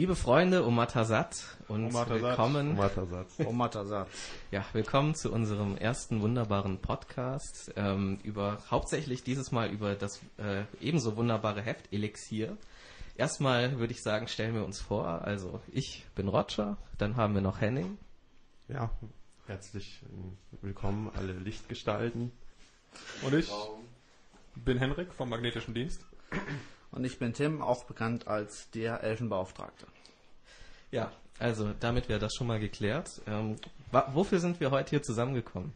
Liebe Freunde, Omatasat und Omatasat. willkommen. Omatasat. Omatasat. Ja, willkommen zu unserem ersten wunderbaren Podcast ähm, über hauptsächlich dieses Mal über das äh, ebenso wunderbare Heft Elixier. Erstmal würde ich sagen, stellen wir uns vor. Also ich bin Roger, dann haben wir noch Henning. Ja, herzlich äh, willkommen alle Lichtgestalten. Und ich bin Henrik vom Magnetischen Dienst. Und ich bin Tim, auch bekannt als der Elfenbeauftragte. Ja, also damit wäre das schon mal geklärt. Ähm, wofür sind wir heute hier zusammengekommen?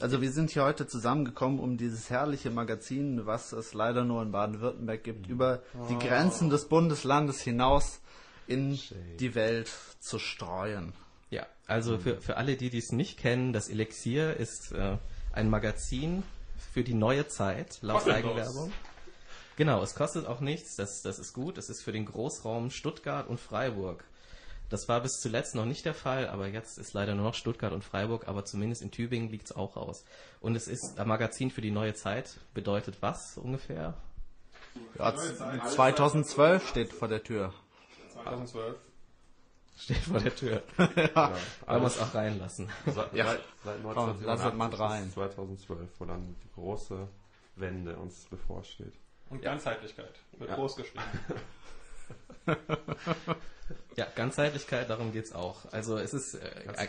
Also wir sind hier heute zusammengekommen, um dieses herrliche Magazin, was es leider nur in Baden-Württemberg gibt, über die Grenzen des Bundeslandes hinaus in die Welt zu streuen. Ja, also für, für alle, die dies nicht kennen, das Elixier ist äh, ein Magazin für die neue Zeit, laut. Eigenwerbung. Genau, es kostet auch nichts, das, das ist gut. Es ist für den Großraum Stuttgart und Freiburg. Das war bis zuletzt noch nicht der Fall, aber jetzt ist leider nur noch Stuttgart und Freiburg, aber zumindest in Tübingen liegt es auch aus. Und es ist ein Magazin für die neue Zeit, bedeutet was ungefähr? Ja, 2012 steht vor der Tür. 2012. Steht vor der Tür. Ja, Wollen wir es auch reinlassen. Seit, Ja. seit, seit Komm, lass es mal 1987 rein. bis 2012, wo dann die große Wende uns bevorsteht. Und Ganzheitlichkeit wird Ja. groß geschrieben. Ja, Ganzheitlichkeit, darum geht's auch. Also es ist äh,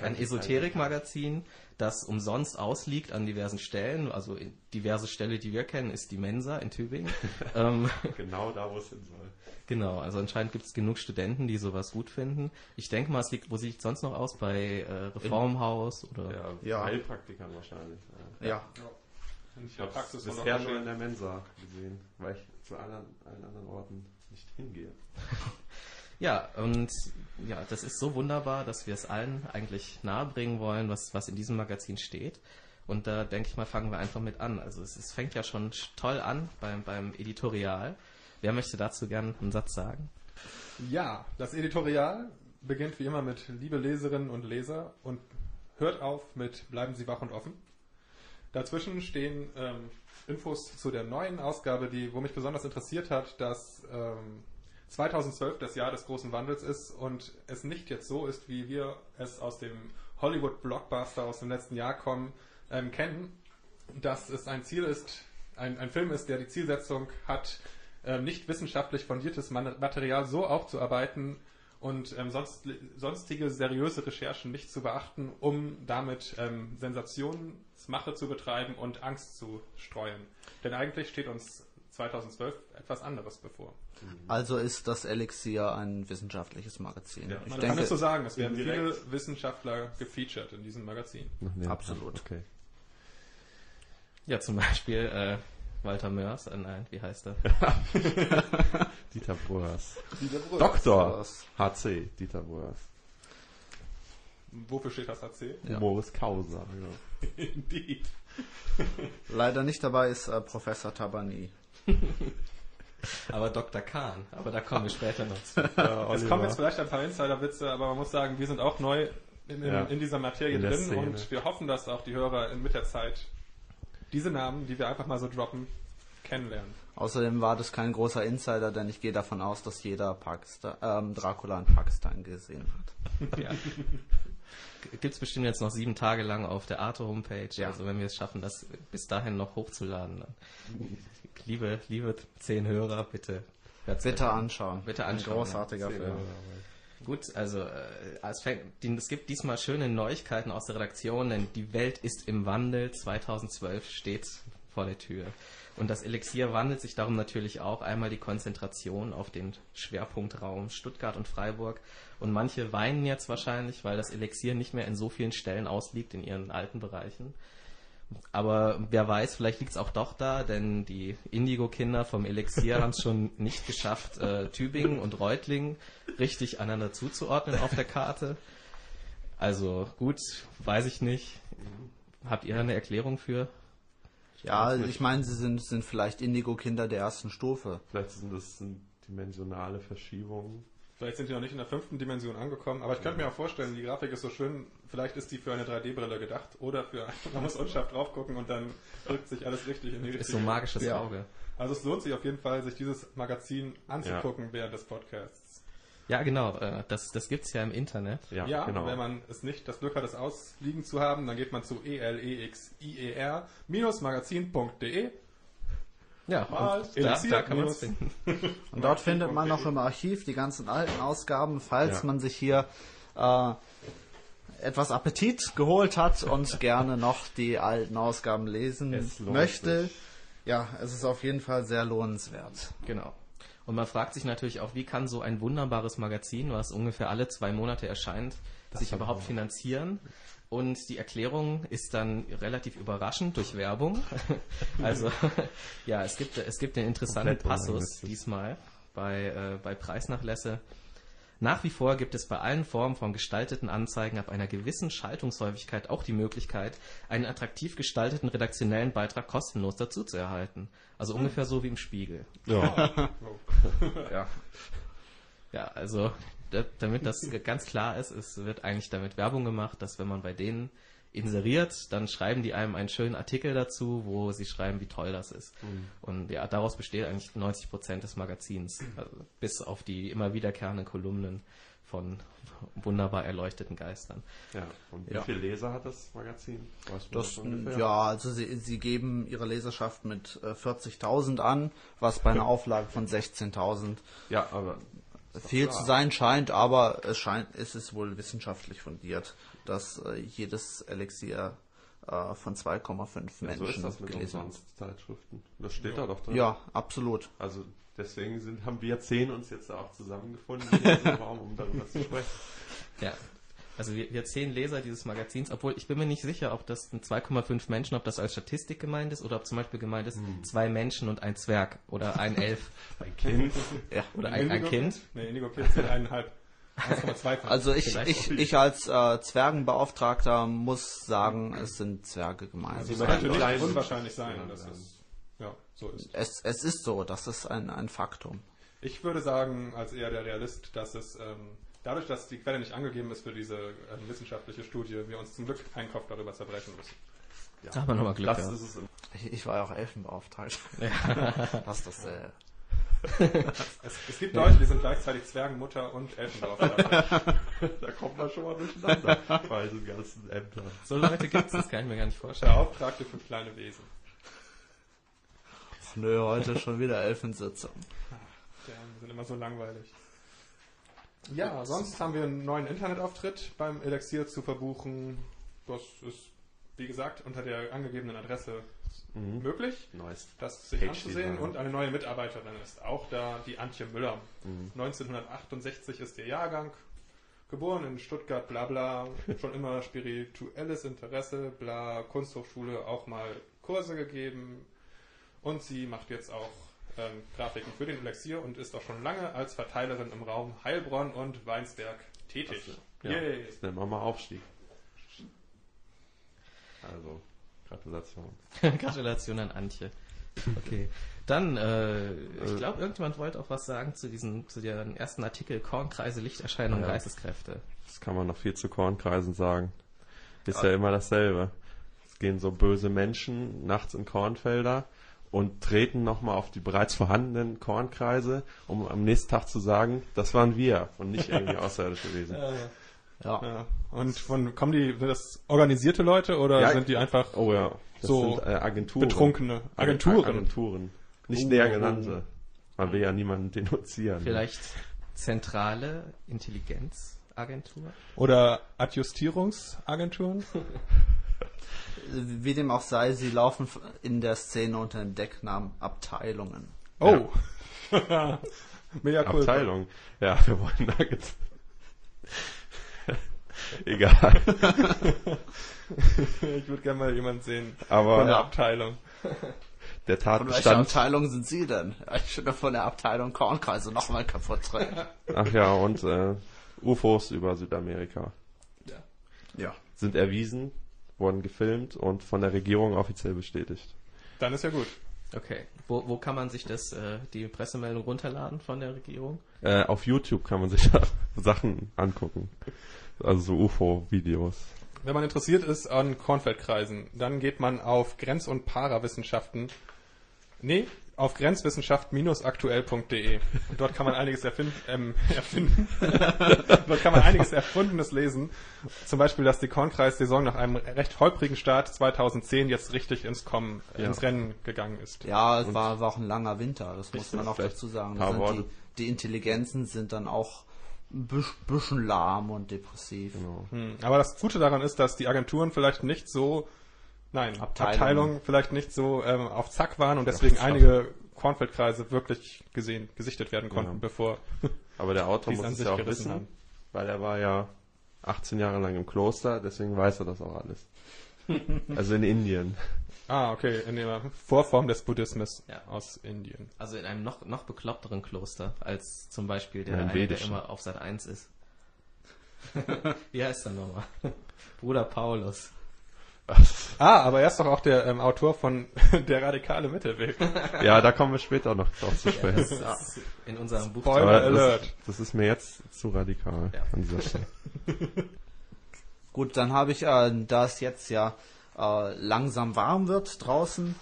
ein Esoterik-Magazin, das umsonst ausliegt an diversen Stellen. Also diverse Stelle, die wir kennen, ist die Mensa in Tübingen. ähm, Genau da, wo es hin soll. genau, also anscheinend gibt es genug Studenten, die sowas gut finden. Ich denke mal, es liegt, wo liegt sonst noch aus? Bei äh, Reformhaus oder? Ja, Ja. Heilpraktikern wahrscheinlich. Ja. Ja, Ich habe Praxis bisher nur in der Mensa gesehen, weil ich zu allen, allen anderen Orten nicht hingehe. Ja, und ja, das ist so wunderbar, dass wir es allen eigentlich nahebringen wollen, was, was in diesem Magazin steht. Und da denke ich mal, fangen wir einfach mit an. Also es, es fängt ja schon sch- toll an beim, beim Editorial. Wer möchte dazu gern einen Satz sagen? Ja, das Editorial beginnt wie immer mit Liebe Leserinnen und Leser und hört auf mit Bleiben Sie wach und offen. Dazwischen stehen ähm, Infos zu der neuen Ausgabe, die, wo mich besonders interessiert hat, dass ähm, 2012 das Jahr des großen Wandels ist und es nicht jetzt so ist, wie wir es aus dem Hollywood-Blockbuster aus dem letzten Jahr kommen, ähm, kennen, dass es ein Ziel ist, ein, ein Film ist, der die Zielsetzung hat, ähm, nicht wissenschaftlich fundiertes Material so aufzuarbeiten und ähm, sonst, sonstige seriöse Recherchen nicht zu beachten, um damit ähm, Sensationsmache zu betreiben und Angst zu streuen. Denn eigentlich steht uns 2012 etwas anderes bevor. also ist das Elixier ein wissenschaftliches Magazin. Ja, ich Man kann denke, es so sagen, es werden indirekt. viele Wissenschaftler gefeatured in diesem Magazin. Absolut. Okay. Ja, zum Beispiel äh, Walter Mörs, äh, nein, wie heißt er? Dieter Bröers. Dr. Doktor HC, Dieter Bröers. Wofür steht das HC? Ja. Humoris Causa. Ja. Indeed. Leider nicht dabei ist äh, Professor Tabani. Aber Dr. Kahn, aber da kommen wir später noch zu. Es kommen jetzt vielleicht ein paar Insider-Witze, aber man muss sagen, wir sind auch neu in, in, Ja. in dieser Materie In drin Szene. und wir hoffen, dass auch die Hörer in, mit der Zeit diese Namen, die wir einfach mal so droppen, kennenlernen. Außerdem war das kein großer Insider, denn ich gehe davon aus, dass jeder Pakistan, ähm, Dracula in Pakistan gesehen hat. Ja. Gibt es bestimmt jetzt noch sieben Tage lang auf der Arte-Homepage. Ja. Also wenn wir es schaffen, das bis dahin noch hochzuladen. Dann. Liebe, liebe zehn Hörer, bitte. Bitte anschauen. Bitte Ein anschauen, großartiger Zehn Film. Euro. Gut, also äh, es, fängt, es gibt diesmal schöne Neuigkeiten aus der Redaktion, denn die Welt ist im Wandel. 2012 steht vor der Tür. Und das Elixier wandelt sich darum natürlich auch einmal die Konzentration auf den Schwerpunktraum Stuttgart und Freiburg. Und manche weinen jetzt wahrscheinlich, weil das Elixier nicht mehr in so vielen Stellen ausliegt in ihren alten Bereichen. Aber wer weiß, vielleicht liegt es auch doch da, denn die Indigo-Kinder vom Elixier haben es schon nicht geschafft, äh, Tübingen und Reutlingen richtig einander zuzuordnen auf der Karte. Also gut, weiß ich nicht. Habt ihr eine Erklärung für? Ja, also ich meine, sie sind, sind vielleicht Indigo-Kinder der ersten Stufe. Vielleicht sind das sind dimensionale Verschiebungen. Vielleicht sind die noch nicht in der fünften Dimension angekommen, aber ich könnte mir auch vorstellen, die Grafik ist so schön, vielleicht ist die für eine 3D-Brille gedacht oder für, man muss unscharf drauf gucken und dann drückt sich alles richtig in die Ist richtige so ein magisches Ja. Auge. Also es lohnt sich auf jeden Fall, sich dieses Magazin anzugucken während des Podcasts. Ja, genau. Äh, das das gibt es ja im Internet. Ja, Ja, genau. wenn man es nicht das Glück hat, es ausliegen zu haben, dann geht man zu E elexier-magazin.de. Ja, Mal und da, da kann man es finden. Und dort findet man noch im Archiv die ganzen alten Ausgaben, falls Ja. man sich hier äh, etwas Appetit geholt hat und gerne noch die alten Ausgaben lesen möchte. sich. Ja, es ist auf jeden Fall sehr lohnenswert. Genau. Und man fragt sich natürlich auch, wie kann so ein wunderbares Magazin, was ungefähr alle zwei Monate erscheint, sich überhaupt finanzieren? Und die Erklärung ist dann relativ überraschend durch Werbung. also ja, es gibt, es gibt den interessanten Komplett Passus diesmal bei, äh, bei Preisnachlässe. Nach wie vor gibt es bei allen Formen von gestalteten Anzeigen ab einer gewissen Schaltungshäufigkeit auch die Möglichkeit, einen attraktiv gestalteten redaktionellen Beitrag kostenlos dazu zu erhalten. Also ungefähr so wie im Spiegel. Ja. Ja. Ja, also damit das ganz klar ist, es wird eigentlich damit Werbung gemacht, dass wenn man bei denen inseriert, dann schreiben die einem einen schönen Artikel dazu, wo sie schreiben, wie toll das ist. Und ja, daraus besteht eigentlich 90 Prozent des Magazins, also bis auf die immer wiederkehrenden Kolumnen von wunderbar erleuchteten Geistern. ja. Und wie Ja. viele Leser hat das Magazin? Weißt du Das, ungefähr? ja, also sie, sie geben ihre Leserschaft mit äh, 40.000 an, was bei einer Auflage von 16.000 Ja, aber viel klar. zu sein scheint, aber es scheint, es ist wohl wissenschaftlich fundiert, dass äh, jedes Elixier äh, von 2,5 ja, Menschen so ist das mit gelesen wird. Umsonstzeitschriften. Das steht da doch drin. Ja, absolut. Also deswegen sind, haben wir zehn uns jetzt auch zusammengefunden in diesem Raum, um darüber zu sprechen. Ja. Also wir, wir zehn Leser dieses Magazins, obwohl ich bin mir nicht sicher, ob das ein 2,5 Menschen, ob das als Statistik gemeint ist oder ob zum Beispiel gemeint ist, zwei Menschen und ein Zwerg oder ein Elf Ein Kind. Ja. oder ein, ein Kind. Nee, Indigo Kids sind eineinhalb. 1,2 von. Also ich, ich, ich als äh, Zwergenbeauftragter muss sagen, es sind Zwerge gemeint. also es könnte nicht unwahrscheinlich sein, Ja, dass ja. es ja, so ist. es, es ist so, das ist ein, ein Faktum. Ich würde sagen, als eher der Realist, dass es ähm, dadurch, dass die Quelle nicht angegeben ist für diese ähm, wissenschaftliche Studie, wir uns zum Glück keinen Kopf darüber zerbrechen müssen. Da haben wir nochmal Glück. Das ja. ist es. Ich, ich war ja auch Elfenbeauftragter. das ist das, äh, Es, es gibt Leute, die sind gleichzeitig Zwergenmutter und Elfenbeauftragte. Da kommt man schon mal durcheinander bei diesen ganzen Ämtern. So Leute gibt es, das kann ich mir gar nicht vorstellen. Beauftragte für kleine Wesen. ach nö, heute schon wieder Elfensitzung. Ja, die sind immer so langweilig. Ja, sonst haben wir einen neuen Internetauftritt beim Elixier zu verbuchen. Das ist, wie gesagt, unter der angegebenen Adresse möglich, Neues. das sich Page anzusehen. Und eine neue Mitarbeiterin ist auch da, die Antje Müller. 1968 ist ihr Jahrgang. Geboren in Stuttgart, bla bla, schon immer spirituelles Interesse, bla, Kunsthochschule auch mal Kurse gegeben und sie macht jetzt auch ähm, Grafiken für den Elixier und ist auch schon lange als Verteilerin im Raum Heilbronn und Weinsberg tätig. Ja, Yay. das nennen wir mal Aufstieg. Also, Gratulation. Gratulation an Antje. Okay. Dann, äh, ich glaube, irgendjemand wollte auch was sagen zu diesem, zu dem ersten Artikel Kornkreise, Lichterscheinung, Ja. Geisteskräfte. Das kann man noch viel zu Kornkreisen sagen. Ist ja immer dasselbe. Es gehen so böse Menschen nachts in Kornfelder und treten nochmal auf die bereits vorhandenen Kornkreise, um am nächsten Tag zu sagen, das waren wir und nicht irgendwie außerirdische Wesen. Ja. Ja. Und von kommen die, sind das organisierte Leute oder Ja. sind die einfach Oh ja, das So sind äh, Agenturen. betrunkene Agenturen? Agenturen. Nicht näher uh. genannte. Man will ja niemanden denunzieren. Vielleicht zentrale Intelligenzagentur? Oder Adjustierungsagenturen? Wie dem auch sei, sie laufen in der Szene unter dem Decknamen Abteilungen. Oh. Mega cool. Abteilung. Ja, wir wollen Nuggets. Egal. Ich würde gerne mal jemanden sehen Aber von der Abteilung. der Von welcher Tatbestand. Abteilung sind Sie denn? Ja, Ich bin von der Abteilung Kornkreise nochmal kaputt drin. Ach ja, und äh, UFOs über Südamerika Ja. sind erwiesen, wurden gefilmt und von der Regierung offiziell bestätigt. Dann ist ja gut. Okay. Wo, wo kann man sich das, äh, die Pressemeldung runterladen von der Regierung? Äh, auf YouTube kann man sich da Sachen angucken. Also so UFO-Videos. Wenn man interessiert ist an Kornfeldkreisen, dann geht man auf Grenz- und Parawissenschaften. Nee, auf grenzwissenschaft-aktuell.de. Dort kann man einiges erfinden, ähm, erfinden. dort kann man einiges Erfundenes lesen. Zum Beispiel, dass die Kornkreis-Saison nach einem recht holprigen Start 2010 jetzt richtig ins Kommen, Ja. ins Rennen gegangen ist. Ja, es war, war auch ein langer Winter, das muss man auch dazu sagen. Worte. die, die Intelligenzen sind dann auch ein bisschen lahm und depressiv. Genau. Hm. Aber das Gute daran ist, dass die Agenturen vielleicht nicht so, nein, Abteilungen. Abteilungen, vielleicht nicht so ähm, auf Zack waren und deswegen einige Kornfeldkreise wirklich gesehen, gesichtet werden konnten, Ja. bevor Aber der Autor muss es sich ja auch wissen, haben. weil er war ja 18 Jahre lang im Kloster, deswegen weiß er das auch alles. also in Indien. Ah, okay, in der Vorform des Buddhismus Ja. aus Indien. Also in einem noch, noch bekloppteren Kloster als zum Beispiel der, Ja, eine, der immer auf Sat 1 ist. Wie heißt er nochmal? Bruder Paulus. Ah, aber er ist doch auch der ähm, Autor von Der radikale Mittelweg. Ja, da kommen wir später noch drauf zu sprechen. ist in unserem Buch. Spoiler Aber Alert. das, das ist mir jetzt zu radikal Ja. an dieser Stelle. Gut, dann habe ich, äh, da es jetzt ja äh, langsam warm wird draußen,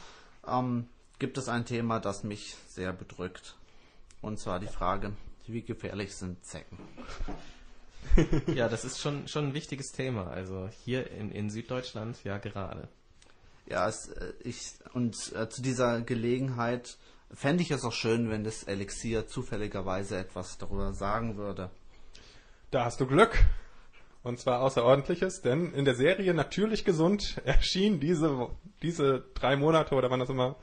ähm, gibt es ein Thema, das mich sehr bedrückt. Und zwar die Frage, wie gefährlich sind Zecken? Ja, das ist schon, schon ein wichtiges Thema. Also hier in, in Süddeutschland ja gerade. Ja, es, äh, ich, und äh, zu dieser Gelegenheit fände ich es auch schön, wenn das Elixier zufälligerweise etwas darüber sagen würde. Da hast du Glück. Und zwar außerordentliches, denn in der Serie Natürlich Gesund erschien diese, diese drei Monate oder wann das immer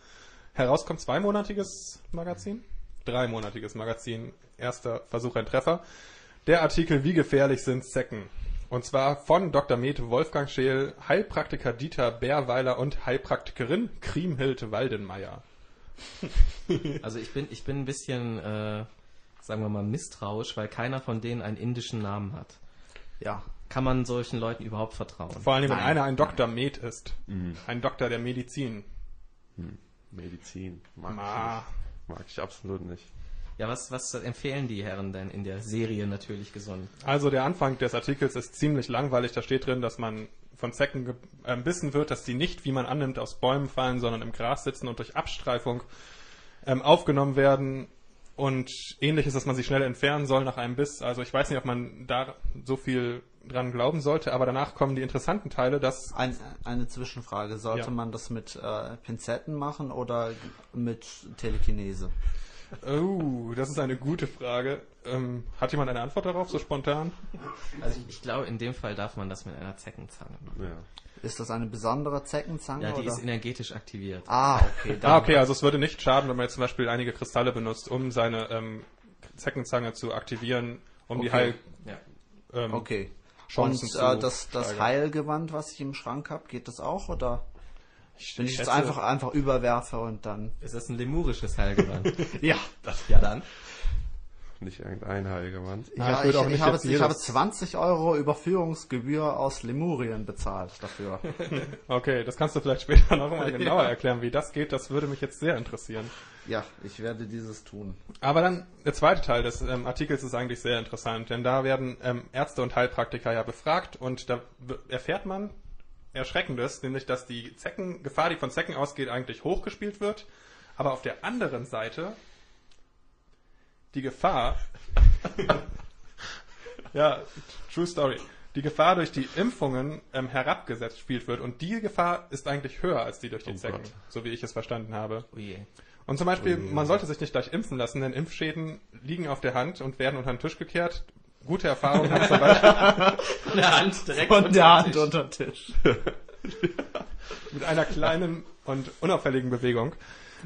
herauskommt, zweimonatiges Magazin? Dreimonatiges Magazin. Erster Versuch ein Treffer. Der Artikel Wie gefährlich sind Zecken? Und zwar von Dr. Med Wolfgang Scheel, Heilpraktiker Dieter Bärweiler und Heilpraktikerin Kriemhild Waldenmeier. Also ich bin, ich bin ein bisschen, äh, sagen wir mal, misstrauisch, weil keiner von denen einen indischen Namen hat. Ja, Kann man solchen Leuten überhaupt vertrauen? Vor allem, wenn Nein. einer ein Dr. Med ist. Ein Doktor der Medizin. Medizin mag, Ma. ich nicht. mag ich absolut nicht. Ja, was, was empfehlen die Herren denn in der Serie natürlich gesund? Also der Anfang des Artikels ist ziemlich langweilig. Da steht drin, dass man von Zecken ge- äh, wird, dass die nicht, wie man annimmt, aus Bäumen fallen, sondern im Gras sitzen und durch Abstreifung ähm, aufgenommen werden. Und ähnliches, dass man sie schnell entfernen soll nach einem Biss. Also ich weiß nicht, ob man da so viel dran glauben sollte, aber danach kommen die interessanten Teile, dass ein, eine Zwischenfrage. Sollte Ja. man das mit äh, Pinzetten machen oder mit Telekinese? Oh, das ist eine gute Frage. Ähm, hat jemand eine Antwort darauf, so spontan? Also ich, ich glaube, in dem Fall darf man das mit einer Zeckenzange machen. Ja. Ist das eine besondere Zeckenzange? Ja, die oder? ist energetisch aktiviert. ah, okay. dann- Ah, okay, also es würde nicht schaden, wenn man jetzt zum Beispiel einige Kristalle benutzt, um seine ähm, Zeckenzange zu aktivieren, um die Okay. Heil... Ja. Ähm, Okay. Chancen Und zu äh, das, das. Heilgewand, was ich im Schrank habe, geht das auch? Oder Ich, wenn ich, schätze- einfach, einfach überwerfe und dann. Ist das ein lemurisches Heilgewand? Ja. ja, dann. Nicht irgendein Heilgewand. Ja ich würde ich, auch ich, habe, jetzt ich habe 20 Euro Überführungsgebühr aus Lemurien bezahlt dafür. Okay, das kannst du vielleicht später noch mal genauer erklären, wie das geht. Das würde mich jetzt sehr interessieren. ja, ich werde dieses tun. Aber dann der zweite Teil des ähm, Artikels ist eigentlich sehr interessant, denn da werden ähm, Ärzte und Heilpraktiker ja befragt und da erfährt man Erschreckendes, nämlich dass die Zecken, Gefahr, die von Zecken ausgeht, eigentlich hochgespielt wird, aber auf der anderen Seite die Gefahr, ja, true story, die Gefahr durch die Impfungen ähm, herabgesetzt spielt wird und die Gefahr ist eigentlich höher als die durch die Oh Zecken, Gott. so wie ich es verstanden habe. Oh. Und zum Beispiel, man sollte sich nicht gleich impfen lassen, denn Impfschäden liegen auf der Hand und werden unter den Tisch gekehrt. Gute Erfahrungen haben zum Beispiel Von der Hand direkt Von der Hand Tisch. unter den Tisch. mit einer kleinen und unauffälligen Bewegung.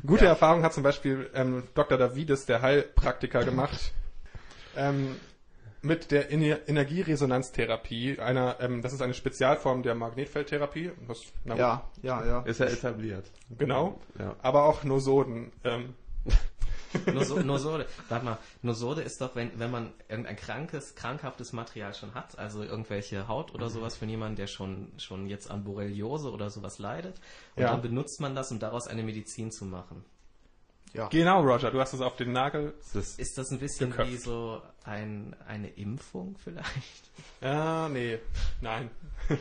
Gute Erfahrungen hat zum Beispiel ähm, Dr. Davides, der Heilpraktiker, gemacht ähm, mit der Ener- Energieresonanztherapie. Einer, ähm, das ist eine Spezialform der Magnetfeldtherapie. Das, na, Ja, ja, ja. Ist ja etabliert. Genau. Ja. Aber auch Nosoden. Ähm, Noso- Nosode. Warte mal, Nosode ist doch, wenn, wenn man irgendein krankes, krankhaftes Material schon hat, also irgendwelche Haut oder sowas für jemanden, der schon, schon jetzt an Borreliose oder sowas leidet. Und Ja. dann benutzt man das, um daraus eine Medizin zu machen. Ja. Genau, Roger, du hast es auf den Nagel. Das ist, das ein bisschen Geköpft. wie so ein, eine Impfung vielleicht? Ja, nee, nein.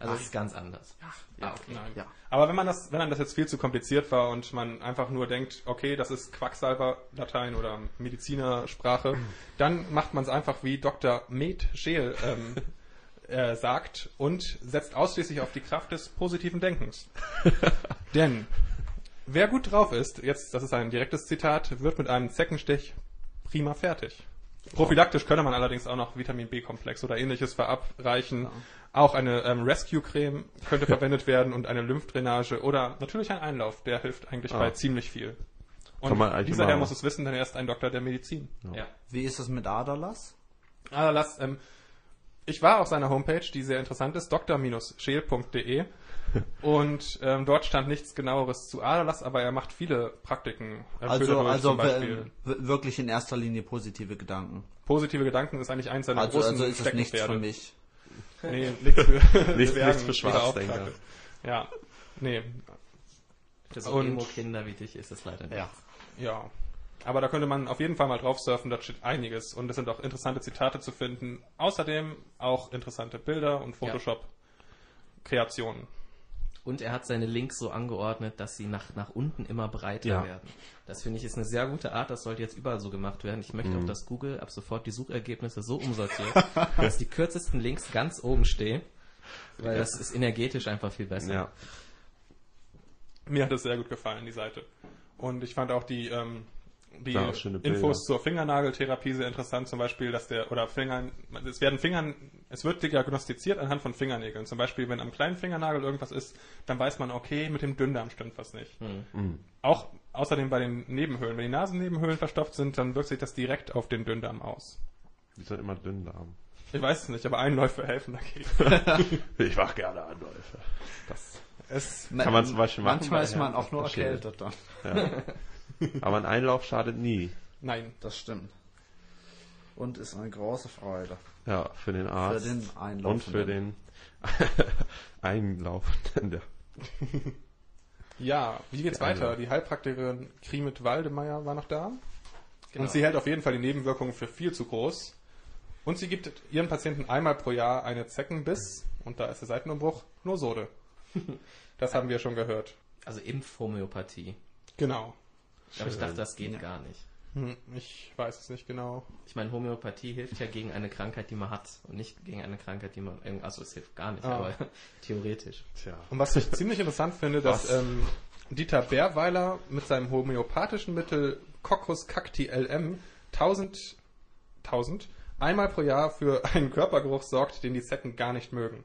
Also es ist ganz anders. Ja, okay. Nein. Ja. Aber wenn man das, wenn einem das jetzt viel zu kompliziert war und man einfach nur denkt, okay, das ist Quacksalber-Latein oder Medizinersprache, dann macht man es einfach wie Dr. Med Scheel ähm, äh, sagt und setzt ausschließlich auf die Kraft des positiven Denkens. Denn wer gut drauf ist, jetzt, das ist ein direktes Zitat, wird mit einem Zeckenstich prima fertig. Prophylaktisch könne man allerdings auch noch Vitamin B-Komplex oder ähnliches verabreichen. Auch eine ähm, Rescue-Creme könnte verwendet werden und eine Lymphdrainage oder natürlich ein Einlauf, der hilft eigentlich Ah. bei ziemlich viel. Und Kann man eigentlich dieser Herr muss es wissen, denn er ist ein Doktor der Medizin. Ja. Wie ist es mit Aderlass? Ah, lass, ähm, ich war auf seiner Homepage, die sehr interessant ist, dr-scheel.de und ähm, dort stand nichts genaueres zu Aderlass, aber er macht viele Praktiken. Er Also, Köderöl also zum Beispiel. w- w- wirklich in erster Linie positive Gedanken. Positive Gedanken ist eigentlich eins seiner Also, großen also ist es nichts für mich. Nee, nichts für, Nichts- nichts für Schwarzdenker. Ja, nee, Für so Und- Emo-Kinder wie dich ist es leider nicht. Ja. ja. Aber da könnte man auf jeden Fall mal drauf surfen, da steht einiges. Und es sind auch interessante Zitate zu finden. Außerdem auch interessante Bilder und Photoshop-Kreationen. Und er hat seine Links so angeordnet, dass sie nach, nach unten immer breiter Ja. werden. Das finde ich ist eine sehr gute Art, das sollte jetzt überall so gemacht werden. Ich möchte auch, dass Google ab sofort die Suchergebnisse so umsortiert, dass die kürzesten Links ganz oben stehen. Weil das ist energetisch einfach viel besser. ja. Mir hat es sehr gut gefallen, die Seite. Und ich fand auch die, ähm, die Bilder. Infos zur Fingernageltherapie sehr interessant. Zum Beispiel, dass der, oder Fingern, es werden Fingern, es wird diagnostiziert anhand von Fingernägeln. Zum Beispiel, wenn am kleinen Fingernagel irgendwas ist, dann weiß man, okay, mit dem Dünndarm stimmt was nicht. Mhm. Auch außerdem bei den Nebenhöhlen. Wenn die Nasennebenhöhlen verstopft sind, dann wirkt sich das direkt auf den Dünndarm aus. Die sind immer Dünndarm. Ich weiß es nicht, aber Einläufe helfen dagegen. Ich mache gerne Anläufe. Das, Es, Kann man zum Beispiel machen Manchmal ist man auch nur erkältet dann. ja. Aber ein Einlauf schadet nie. nein. Das stimmt. Und ist eine große Freude. Ja, für den Arzt. Für den Einlauf. Und für den Einlauf. Ja. Wie geht's weiter? also. Die Heilpraktikerin Krimit Waldemeier war noch da. Genau. Und sie hält auf jeden Fall die Nebenwirkungen für viel zu groß. Und sie gibt ihren Patienten einmal pro Jahr eine Zeckenbiss, und da ist der Seitenumbruch, Nosode. Das haben wir schon gehört. Also Impfhomöopathie. Genau. Aber ich Schön. dachte, das geht Ja. gar nicht. Hm, Ich weiß es nicht genau. Ich meine, Homöopathie hilft ja gegen eine Krankheit, die man hat und nicht gegen eine Krankheit, die man irgend- also es hilft gar nicht, Ah. aber theoretisch. Tja. Und was ich ziemlich interessant finde, dass ähm, Dieter Bärweiler mit seinem homöopathischen Mittel Coccus cacti LM 1000, 1000 einmal pro Jahr für einen Körpergeruch sorgt, den die Zecken gar nicht mögen.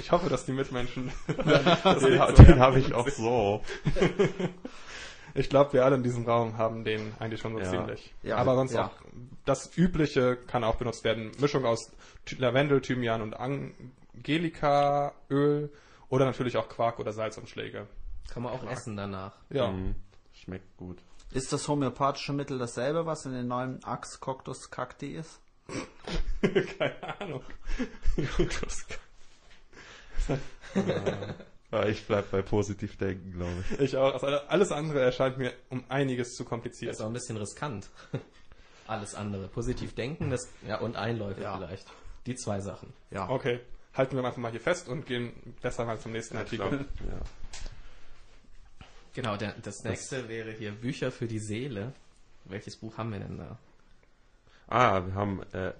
Ich hoffe, dass die Mitmenschen das Den, den habe ich auch so. Ich glaube, wir alle in diesem Raum haben den eigentlich schon so Ja. ziemlich. Ja. Aber sonst Ja. auch das Übliche kann auch benutzt werden. Mischung aus Lavendel, Thymian und Angelika-Öl oder natürlich auch Quark oder Salzumschläge. Kann man auch essen danach. Ja. Mhm. Schmeckt gut. Ist das homöopathische Mittel dasselbe, was in den neuen Ax Coctus Cacti ist? Keine Ahnung. Ja, ich bleib bei positiv denken, glaube ich. Ich auch. Also alles andere erscheint mir um einiges zu Das kompliziert. ist auch ein bisschen riskant. Alles andere. Positiv denken, das, ja, und Einläufe Ja. vielleicht. Die zwei Sachen. Ja. Okay, halten wir einfach mal hier fest und gehen besser mal zum nächsten Ich Artikel. ja. Genau, der, das nächste wäre hier Bücher für die Seele. Welches Buch haben wir denn da? Ah, wir haben, äh,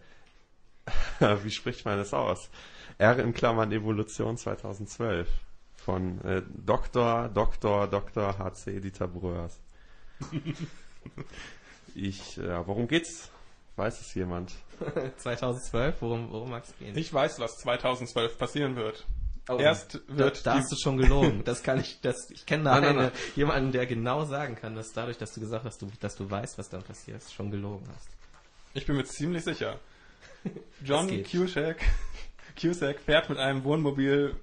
wie spricht man das aus? R in Klammern Evolution 2012 von äh, Dr. Dr. Dr. HC Dieter Bröers. ich, ja, worum geht's? Weiß es jemand? 2012, worum, worum mag es gehen? Ich weiß, was 2012 passieren wird. Oh, Erst da, wird da die- hast du schon gelogen. Das kann ich, das, ich kenne da Nein, nein, eine, nein. jemanden, der genau sagen kann, dass dadurch, dass du gesagt hast, du, dass du weißt, was dann passiert, schon gelogen hast. Ich bin mir ziemlich sicher. John. Cusack, Cusack fährt mit einem Wohnmobil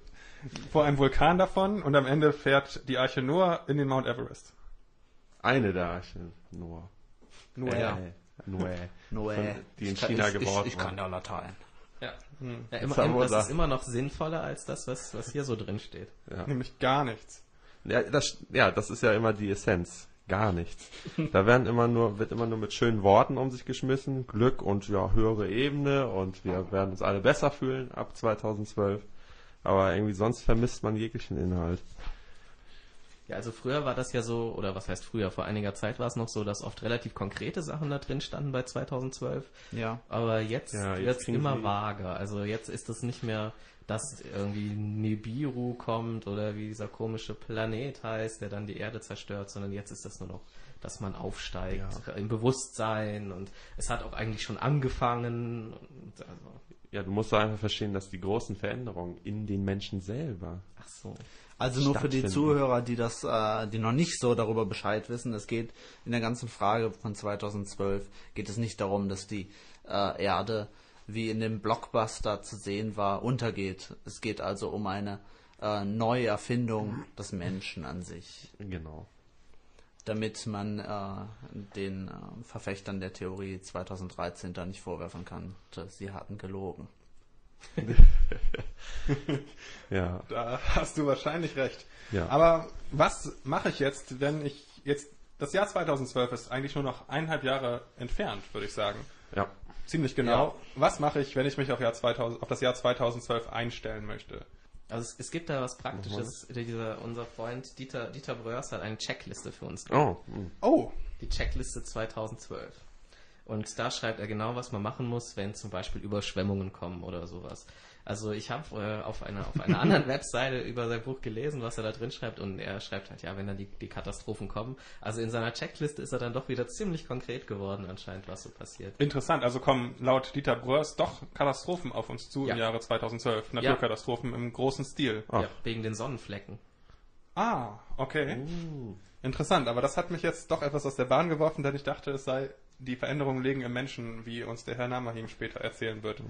vor einem Vulkan davon und am Ende fährt die Arche Noah in den Mount Everest. Eine der Archen, Noah. Noah. Ja. Noah. Von- die in Ich kann- China ich, gebaut ich, ich kann wurden. ja Latein. Ja. Hm. ja Jetzt immer, haben wir das da- ist immer noch sinnvoller als das, was, was hier so drin steht. Ja. Nämlich gar nichts. Ja, das, ja, das ist ja immer die Essenz. gar nichts. Da werden immer nur, wird immer nur mit schönen Worten um sich geschmissen. Glück und ja, höhere Ebene und wir werden uns alle besser fühlen ab 2012. Aber irgendwie sonst vermisst man jeglichen Inhalt. Ja, also früher war das ja so, oder was heißt früher, vor einiger Zeit war es noch so, dass oft relativ konkrete Sachen da drin standen bei 2012. Ja. Aber jetzt, Ja, jetzt wird es immer vager. Also jetzt ist es nicht mehr, dass irgendwie Nibiru kommt oder wie dieser komische Planet heißt, der dann die Erde zerstört, sondern jetzt ist das nur noch, dass man aufsteigt im Bewusstsein und es hat auch eigentlich schon angefangen. Und also, Ja, du musst doch einfach verstehen, dass die großen Veränderungen in den Menschen selber. ach so. Also nur für die. Zuhörer, die das, äh, die noch nicht so darüber Bescheid wissen, es geht in der ganzen Frage von 2012 geht es nicht darum, dass die äh, Erde wie in dem Blockbuster zu sehen war untergeht. Es geht also um eine äh, Neuerfindung des Menschen an sich, Genau. Damit man äh, den äh, Verfechtern der Theorie 2013 da nicht vorwerfen kann, dass sie hatten gelogen. Ja. Da hast du wahrscheinlich recht. Ja. Aber was mache ich jetzt, wenn ich jetzt, das Jahr 2012 ist eigentlich nur noch eineinhalb Jahre entfernt, würde ich sagen. Ja. Ziemlich genau. Was mache ich, wenn ich mich auf, Jahr 2000, auf das Jahr 2012 einstellen möchte? Also es, es gibt da was Praktisches. Dieser, unser Freund Dieter, Dieter Bröers hat eine Checkliste für uns. Oh, hm. Oh, Die Checkliste 2012. Und da schreibt er genau, was man machen muss, wenn zum Beispiel Überschwemmungen kommen oder sowas. Also ich habe äh, auf einer auf einer anderen Webseite über sein Buch gelesen, was er da drin schreibt und er schreibt halt, ja, wenn dann die, die Katastrophen kommen. Also in seiner Checkliste ist er dann doch wieder ziemlich konkret geworden anscheinend, was so passiert. interessant. Also kommen laut Dieter Bröers doch Katastrophen auf uns zu Ja. im Jahre 2012. Naturkatastrophen im großen Stil. Ja, wegen den Sonnenflecken. Ah, okay. Uh. Interessant, aber das hat mich jetzt doch etwas aus der Bahn geworfen, denn ich dachte, es sei die Veränderungen liegen im Menschen, wie uns der Herr Namahim später erzählen wird.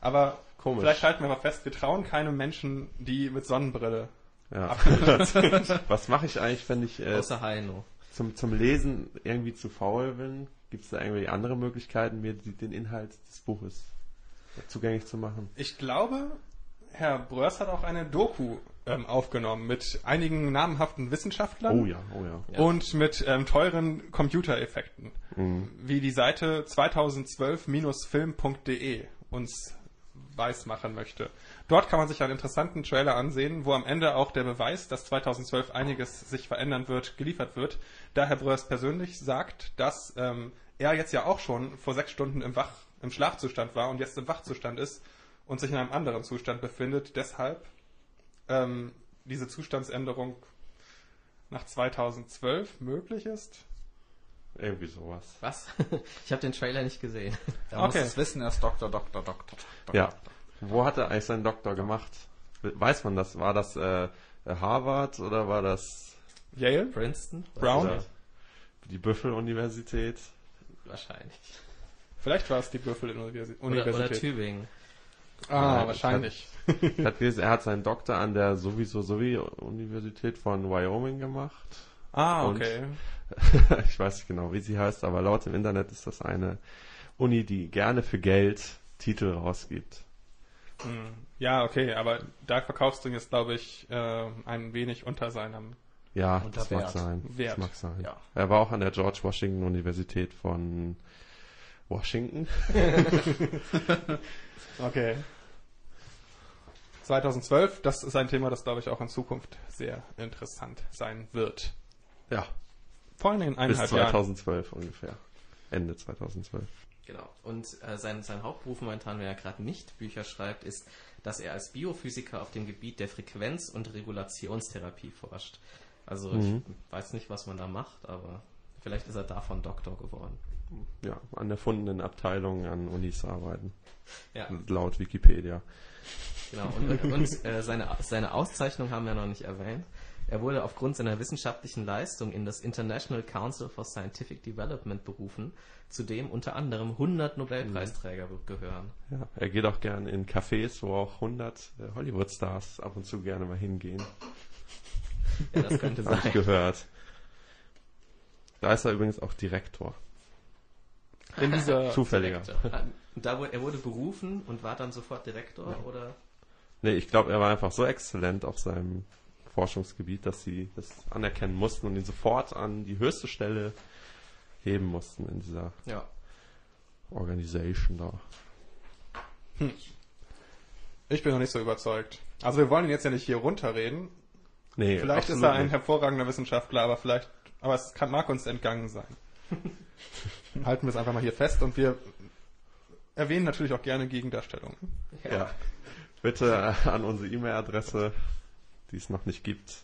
Aber Komisch. vielleicht halten wir mal fest, wir trauen keinem Menschen, die mit Sonnenbrille Ja. Was mache ich eigentlich, wenn ich äh, Außer Heino. zum, zum Lesen irgendwie zu faul bin? Gibt es da irgendwie andere Möglichkeiten, mir die, den Inhalt des Buches zugänglich zu machen? Ich glaube, Herr Bröers hat auch eine Doku ähm, aufgenommen mit einigen namhaften Wissenschaftlern Oh ja, oh ja. Ja. und mit ähm, teuren Computereffekten, Mhm. wie die Seite 2012-film.de uns weismachen möchte. Dort kann man sich einen interessanten Trailer ansehen, wo am Ende auch der Beweis, dass 2012 einiges sich verändern wird, geliefert wird. Da Herr Bröers persönlich sagt, dass ähm, er jetzt ja auch schon vor sechs Stunden im, Wach, im Schlafzustand war und jetzt im Wachzustand ist und sich in einem anderen Zustand befindet. Deshalb ähm, diese Zustandsänderung nach 2012 möglich ist. Irgendwie sowas. Was? ich habe den Trailer nicht gesehen. Er Okay. muss es wissen, er ist Doktor, Doktor, Doktor. Doktor. Ja. Wo hat er eigentlich seinen Doktor gemacht? Weiß man das? War das äh, Harvard oder war das Yale? Princeton? Brown? oder die Büffel-Universität? Wahrscheinlich. Vielleicht war es die Büffel-Universität. Oder, oder Tübingen. Ah, Nein, wahrscheinlich. Ich hatte gelesen, er hat seinen Doktor an der sowieso sowie Universität von Wyoming gemacht. Ah, Und? okay. ich weiß nicht genau, wie sie heißt, aber laut im Internet ist das eine Uni, die gerne für Geld Titel rausgibt. Hm. Ja, okay, aber da verkaufst du ihn jetzt, glaube ich, äh, ein wenig unter seinem. Ja, das mag sein. Wert. Das mag sein. Ja. Er war auch an der George Washington Universität von Washington. Okay. 2012, das ist ein Thema, das, glaube ich, auch in Zukunft sehr interessant sein wird. Ja, Vor allem in bis eineinhalb Jahren. 2012 ungefähr. Ende 2012. Genau. Und äh, sein, sein Hauptberuf momentan, wenn er gerade nicht Bücher schreibt, ist, dass er als Biophysiker auf dem Gebiet der Frequenz- und Regulationstherapie forscht. Also Mhm. ich weiß nicht, was man da macht, aber vielleicht ist er davon Doktor geworden. Ja, an erfundenen Abteilungen an Unis arbeiten. Ja, Laut Wikipedia. genau. Und, und äh, seine, seine Auszeichnung haben wir noch nicht erwähnt. Er wurde aufgrund seiner wissenschaftlichen Leistung in das International Council for Scientific Development berufen, zu dem unter anderem 100 Nobelpreisträger gehören. Ja, er geht auch gerne in Cafés, wo auch 100 äh, Hollywood-Stars ab und zu gerne mal hingehen. Ja, das könnte Habe ich sein. gehört. Da ist er übrigens auch Direktor. In dieser, Zufälliger. Ah, Da, wo, er wurde berufen und war dann sofort Direktor oder? Nee, ich glaube, er war einfach so exzellent auf seinem Forschungsgebiet, dass sie das anerkennen mussten und ihn sofort an die höchste Stelle heben mussten in dieser Ja. Organisation da. Ich bin noch nicht so überzeugt. Also wir wollen ihn jetzt ja nicht hier runterreden. Nee, Vielleicht ist er ein nicht. hervorragender Wissenschaftler, aber vielleicht, aber es kann, mag uns entgangen sein. Halten wir es einfach mal hier fest und wir erwähnen natürlich auch gerne Gegendarstellungen. Ja. Bitte äh, an unsere E-Mail-Adresse, die es noch nicht gibt.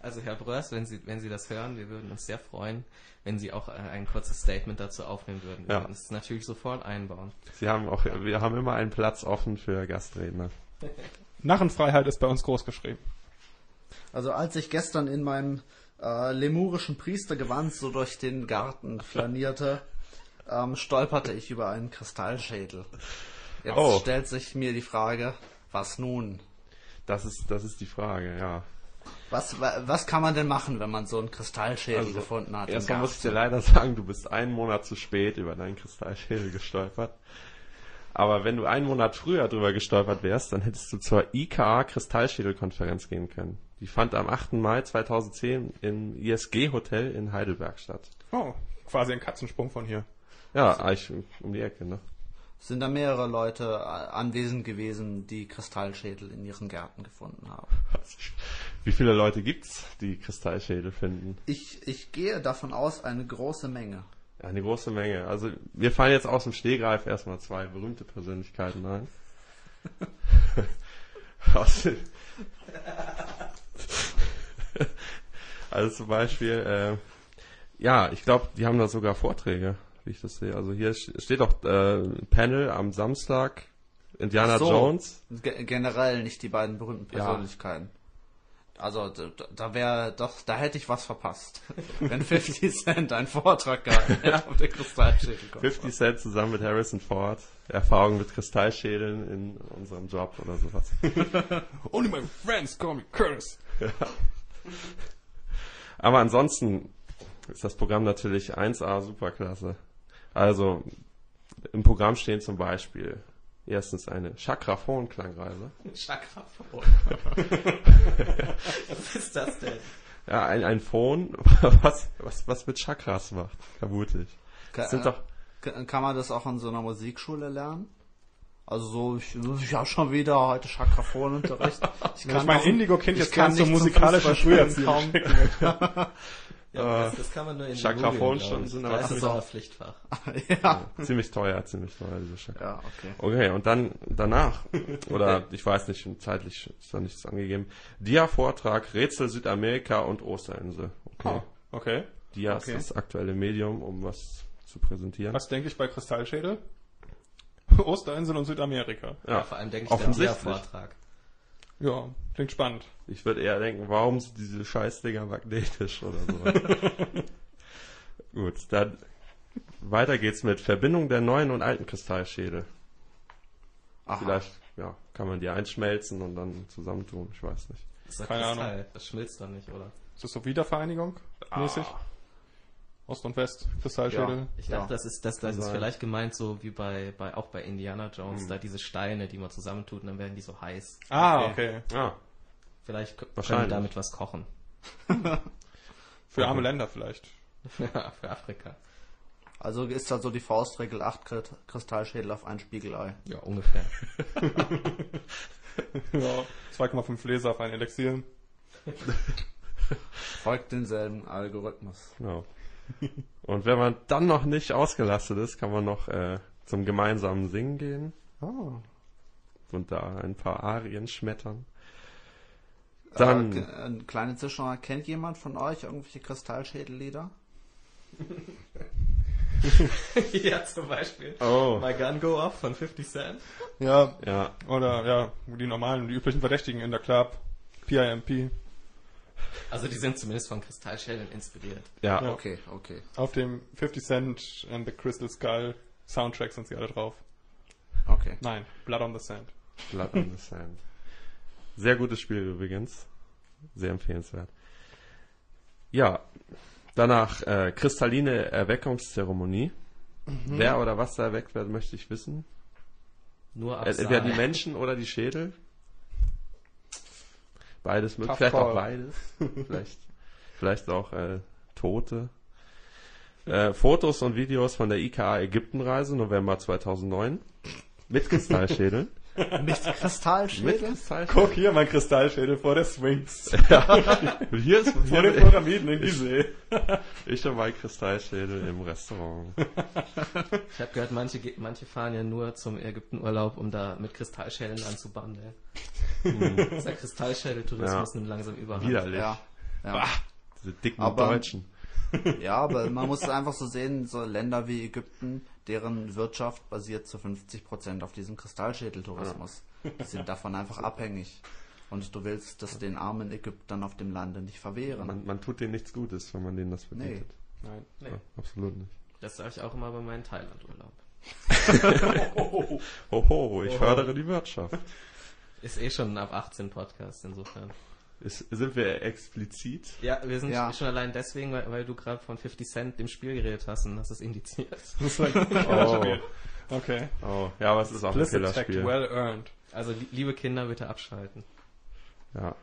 Also Herr Bröers, wenn Sie, wenn Sie das hören, wir würden uns sehr freuen, wenn Sie auch äh, ein kurzes Statement dazu aufnehmen würden. Wir Ja. würden es natürlich sofort einbauen. Sie haben auch, wir haben immer einen Platz offen für Gastredner. Narrenfreiheit ist bei uns groß geschrieben. Also als ich gestern in meinem äh, lemurischen Priestergewand so durch den Garten flanierte, ähm, stolperte ich über einen Kristallschädel. Jetzt Oh. stellt sich mir die Frage, was nun? Das ist, das ist die Frage, ja. Was, wa- was kann man denn machen, wenn man so einen Kristallschädel Also, gefunden hat? Erstmal muss ich dir leider sagen, du bist einen Monat zu spät über deinen Kristallschädel gestolpert. Aber wenn du einen Monat früher drüber gestolpert wärst, dann hättest du zur IKA Kristallschädelkonferenz gehen können. Die fand am 8. Mai 2010 im ISG Hotel in Heidelberg statt. Oh, quasi ein Katzensprung von hier. Ja, eigentlich um die Ecke, ne? Sind da mehrere Leute äh, anwesend gewesen, die Kristallschädel in ihren Gärten gefunden haben? Wie viele Leute gibt's, die Kristallschädel finden? Ich, ich gehe davon aus, eine große Menge. Ja, eine große Menge. Also wir fallen jetzt aus dem Stehgreif erstmal zwei berühmte Persönlichkeiten ein. Also zum Beispiel, äh, ja, ich glaube, die haben da sogar Vorträge, wie ich das sehe. Also hier steht doch äh, Panel am Samstag, Indiana so. Jones. Ge generell nicht die beiden berühmten Ja. Persönlichkeiten. Also da, da wäre doch, da hätte ich was verpasst. Wenn 50 Cent einen Vortrag gehalten hätte auf der Kristallschädel. 50 Cent zusammen mit Harrison Ford. Erfahrung mit Kristallschädeln in unserem Job oder sowas. Only my friends call me Curtis. Aber ansonsten ist das Programm natürlich 1A superklasse. Also im Programm stehen zum Beispiel erstens eine Chakraphon-Klangreise. Chakraphon. Was ist das denn? Ja, ein, ein Phon, was, was, was mit Chakras macht, vermute ich. Das sind doch, Ka- Kann man das auch in so einer Musikschule lernen? Also so, ich, ich habe schon wieder heute Chakraphonunterricht. Ich Ich mein Indigo-Kind jetzt kann ganz so musikalische Früherziehung kommen. Ja, das, das kann man nur in Chakraphonstunden den sind aber glaub ich. ziemlich- Da ist es aber Pflichtfach. ja. ziemlich teuer, ziemlich teuer, diese Chakras. ja, okay. Okay, und dann danach, oder ich weiß nicht, zeitlich ist da nichts angegeben, Dia-Vortrag, Rätsel Südamerika und Osterinsel. Okay. Oh, okay. Dia okay. ist das aktuelle Medium, um was zu präsentieren. Was denke ich bei Kristallschädel? Osterinsel und Südamerika. Ja, vor allem denke ich der Vortrag. Ja, klingt spannend. Ich würde eher denken, warum sind diese Scheißdinger magnetisch oder so. Gut, dann weiter geht's mit Verbindung der neuen und alten Kristallschädel. Aha. Vielleicht, ja, kann man die einschmelzen und dann zusammentun, ich weiß nicht. Das ist Keine Kristall. Ahnung. Das schmilzt doch nicht, oder? Ist das so Wiedervereinigung mäßig? Ost und West, Kristallschädel. Ich Ja. dachte, das ist, das, das ist vielleicht gemeint so wie bei, bei auch bei Indiana Jones, da diese Steine, die man zusammentut und dann werden die so heiß. Ah, okay. Ah, Vielleicht k- können Wahrscheinlich. wir damit was kochen. Für arme Länder vielleicht. Ja, Für Afrika. Also ist da so die Faustregel 8 Krit- Kristallschädel auf ein Spiegelei. Ja, ungefähr. Ja, 2,5 Laser auf ein Elixier. Folgt denselben Algorithmus. genau. Und wenn man dann noch nicht ausgelastet ist, kann man noch äh, zum gemeinsamen Singen gehen Oh. und da ein paar Arien schmettern. Dann, Äh, eine kleine Zwischenfrage. Kennt jemand von euch irgendwelche Kristallschädellieder? ja, zum Beispiel. oh, My Gun Go Off von 50 Cent. Ja, ja, oder ja, die normalen, die üblichen Verdächtigen in der Club. PIMP. Also die sind zumindest von Kristallschädeln inspiriert. ja, Ja. Okay, okay. Auf dem 50 Cent and the Crystal Skull Soundtrack sind sie alle drauf. Okay. Nein, Blood on the Sand. Blood on the Sand. Sehr gutes Spiel übrigens. Sehr empfehlenswert. Ja, danach äh, kristalline Erweckungszeremonie. Wer oder was da erweckt wird, möchte ich wissen. Nur Absal. Entweder die Menschen oder die Schädel. Beides möglich. Vielleicht auch beides. vielleicht, vielleicht auch äh, Tote. Äh, Fotos und Videos von der IKA Ägyptenreise November 2009 mit Kristallschädeln. Mit mit Kristallschädel? Guck hier, mein Kristallschädel vor der Sphinx. Und hier ist Vor den Pyramiden in Gizeh. ich und mein Kristallschädel im Restaurant. Ich habe gehört, manche, manche fahren ja nur zum Ägyptenurlaub, um da mit Kristallschädeln anzubandeln. Dieser Kristallschädeltourismus Ja. nimmt langsam überhand. Widerlich. Ja. ja. Diese dicken Aber- Deutschen. Ja, aber man muss es einfach so sehen, so Länder wie Ägypten, deren Wirtschaft basiert zu 50 Prozent auf diesem Kristallschädeltourismus. Die sind davon einfach abhängig. Und du willst das den armen Ägyptern auf dem Lande nicht verwehren. Man, man tut denen nichts Gutes, wenn man denen das verbietet. Nein. Nee, Ja, absolut nicht. das sage ich auch immer bei meinem Thailandurlaub. Hoho, ich fördere die Wirtschaft. Ist eh schon ein ab 18 Podcast, insofern. Ist, sind wir explizit? Ja, wir sind Ja. schon allein deswegen, weil, weil du gerade von 50 Cent dem Spiel geredet hast und das ist indiziert. Das ist ein Oh. Okay. Oh, ja, aber es ist auch ein Explicit Tag, Killerspiel. well earned. Also li- liebe Kinder, bitte abschalten. Ja.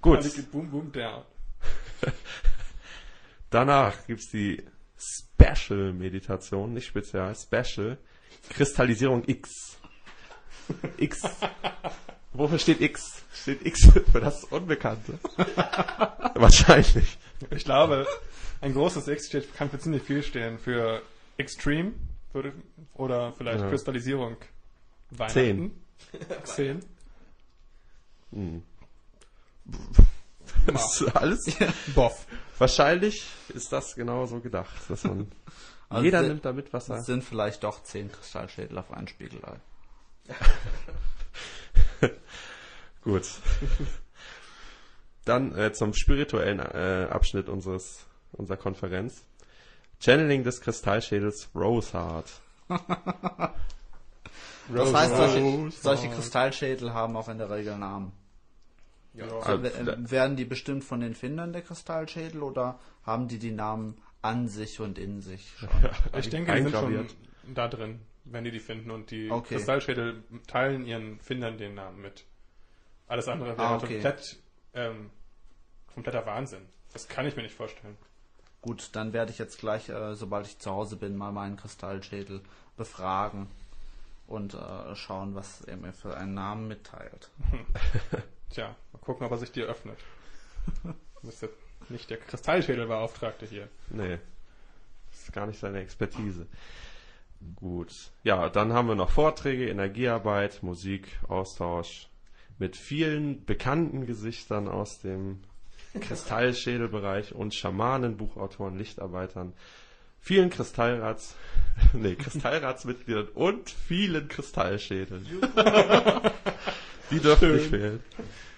Gut, Boom, boom, down. danach gibt's die Special-Meditation, nicht spezial, Special. Kristallisierung X. X. Wofür steht X? Steht X für das Unbekannte? Wahrscheinlich. Ich glaube, ein großes X steht, kann für ziemlich viel stehen. Für Extreme würde, oder vielleicht Ja. Kristallisierung. Weihnachten. Zehn. Zehn. Hm. Das ist alles. Boff. Wahrscheinlich ist das genau so gedacht, dass man. Also jeder der- nimmt damit, was er. Es sind vielleicht doch 10 Kristallschädel auf einen Spiegelei. Gut. Dann äh, zum spirituellen äh, Abschnitt unseres unserer Konferenz. Channeling des Kristallschädels Roseheart. Das heißt, solche, solche. Kristallschädel haben auch in der Regel Namen. Also, W- äh, werden die bestimmt von den Findern der Kristallschädel oder haben die die Namen an sich und in sich schon? Ich denke, die sind schon da drin, wenn die die finden. Und die Okay. Kristallschädel teilen ihren Findern den Namen mit. Alles andere wäre Ah, okay. komplett, ähm, kompletter Wahnsinn. Das kann ich mir nicht vorstellen. Gut, dann werde ich jetzt gleich, äh, sobald ich zu Hause bin, mal meinen Kristallschädel befragen und äh, schauen, was er mir für einen Namen mitteilt. Tja, mal gucken, ob er sich dir öffnet. Du bist ja nicht der Kristallschädelbeauftragte hier. Nee. Das ist gar nicht seine Expertise. Gut. Ja, dann haben wir noch Vorträge, Energiearbeit, Musik, Austausch mit vielen bekannten Gesichtern aus dem Kristallschädelbereich und Schamanen, Buchautoren, Lichtarbeitern, vielen Kristallrats, nee, Kristallratsmitgliedern und vielen Kristallschädeln. Die dürfen nicht fehlen.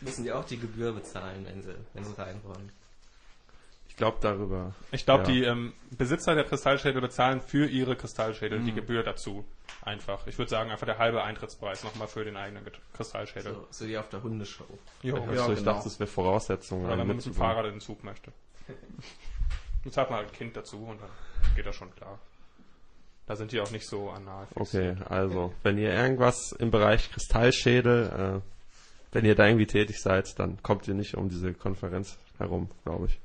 Müssen die auch die Gebühr bezahlen, wenn sie, wenn sie rein wollen. Ich glaube darüber. Ich glaube, Ja. die ähm, Besitzer der Kristallschädel bezahlen für ihre Kristallschädel die Gebühr dazu. Einfach. Ich würde sagen, einfach der halbe Eintrittspreis nochmal für den eigenen Kristallschädel. So, so wie auf der Hundeshow. Jo. Also Ja, ich genau. dachte, das wäre Voraussetzung. Oder wenn man mit dem. Fahrrad in den Zug möchte. Dann zahlt man halt ein Kind dazu und dann geht das schon klar. Da sind die auch nicht so anal. Okay, also, wenn ihr irgendwas im Bereich Kristallschädel, äh, wenn ihr da irgendwie tätig seid, dann kommt ihr nicht um diese Konferenz herum, glaube ich.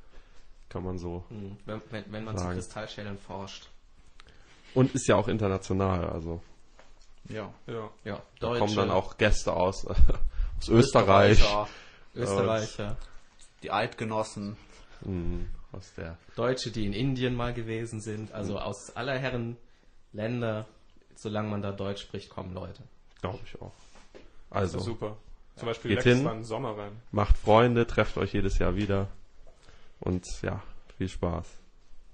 Kann man so. Hm. Wenn, wenn, wenn man zu Sagen. Kristallschädeln forscht. Und ist ja auch international, also. Ja. Ja. Ja, Da Deutsche, kommen dann auch Gäste aus, äh, aus Österreich, Österreicher, Die Eidgenossen. mh, aus der. Deutsche, die in Indien mal gewesen sind. Also Hm. aus aller Herren Länder, solange man da Deutsch spricht, kommen Leute. Glaube ich auch. Das ist Also, super. Zum Beispiel Geht hin. van Sommeren. macht Freunde, trefft euch jedes Jahr wieder. Und ja, viel Spaß.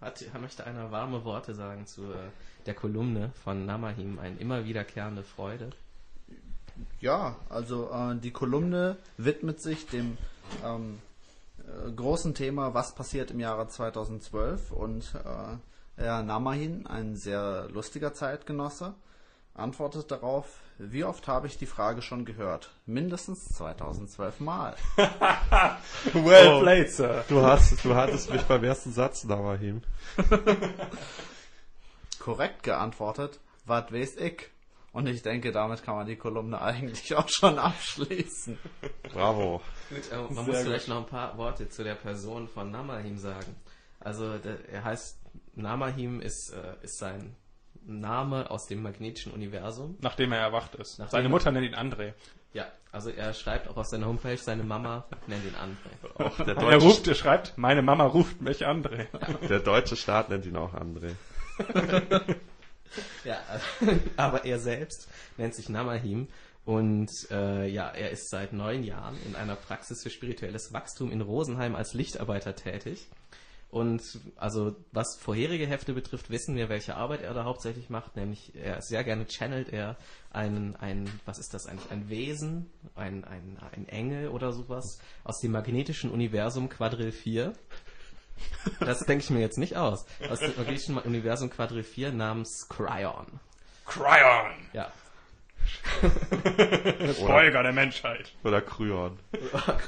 Hat, möchte einer warme Worte sagen zu äh, der Kolumne von Namahim, ein immer wiederkehrende Freude? Ja, also äh, die Kolumne widmet sich dem ähm, äh, großen Thema, was passiert im Jahre 2012 und äh, Herr Namahin, ein sehr lustiger Zeitgenosse, antwortet darauf, wie oft habe ich die Frage schon gehört? Mindestens 2012 Mal. Well Oh. played, Sir. Du hast, du hattest mich beim ersten Satz, Nawahim. Korrekt geantwortet, wat weiß ich? Und ich denke, damit kann man die Kolumne eigentlich auch schon abschließen. Bravo. Gut, äh, man Sehr muss gut. vielleicht noch ein paar Worte zu der Person von Namahim sagen. Also der, er heißt Namahim ist, äh, ist sein Name aus dem magnetischen Universum. Nachdem er erwacht ist. Nachdem Seine er- Mutter nennt ihn André. Ja, also er schreibt auch auf seiner Homepage, seine Mama nennt ihn André. Auch der, Er deutsche, ruft, er schreibt, meine Mama ruft mich André. der deutsche Staat nennt ihn auch André. Ja, aber er selbst nennt sich Namahim und äh, ja, er ist seit neun Jahren in einer Praxis für spirituelles Wachstum in Rosenheim als Lichtarbeiter tätig. Und also was vorherige Hefte betrifft, wissen wir, welche Arbeit er da hauptsächlich macht, nämlich er sehr gerne channelt er einen, ein, was ist das eigentlich, ein Wesen, ein, ein, ein Engel oder sowas aus dem magnetischen Universum Quadril 4. Das denke ich mir jetzt nicht aus. Aus dem magnetischen Universum Quadril 4 namens Cryon. Cryon! Ja. Folger der Menschheit. Oder Kryon.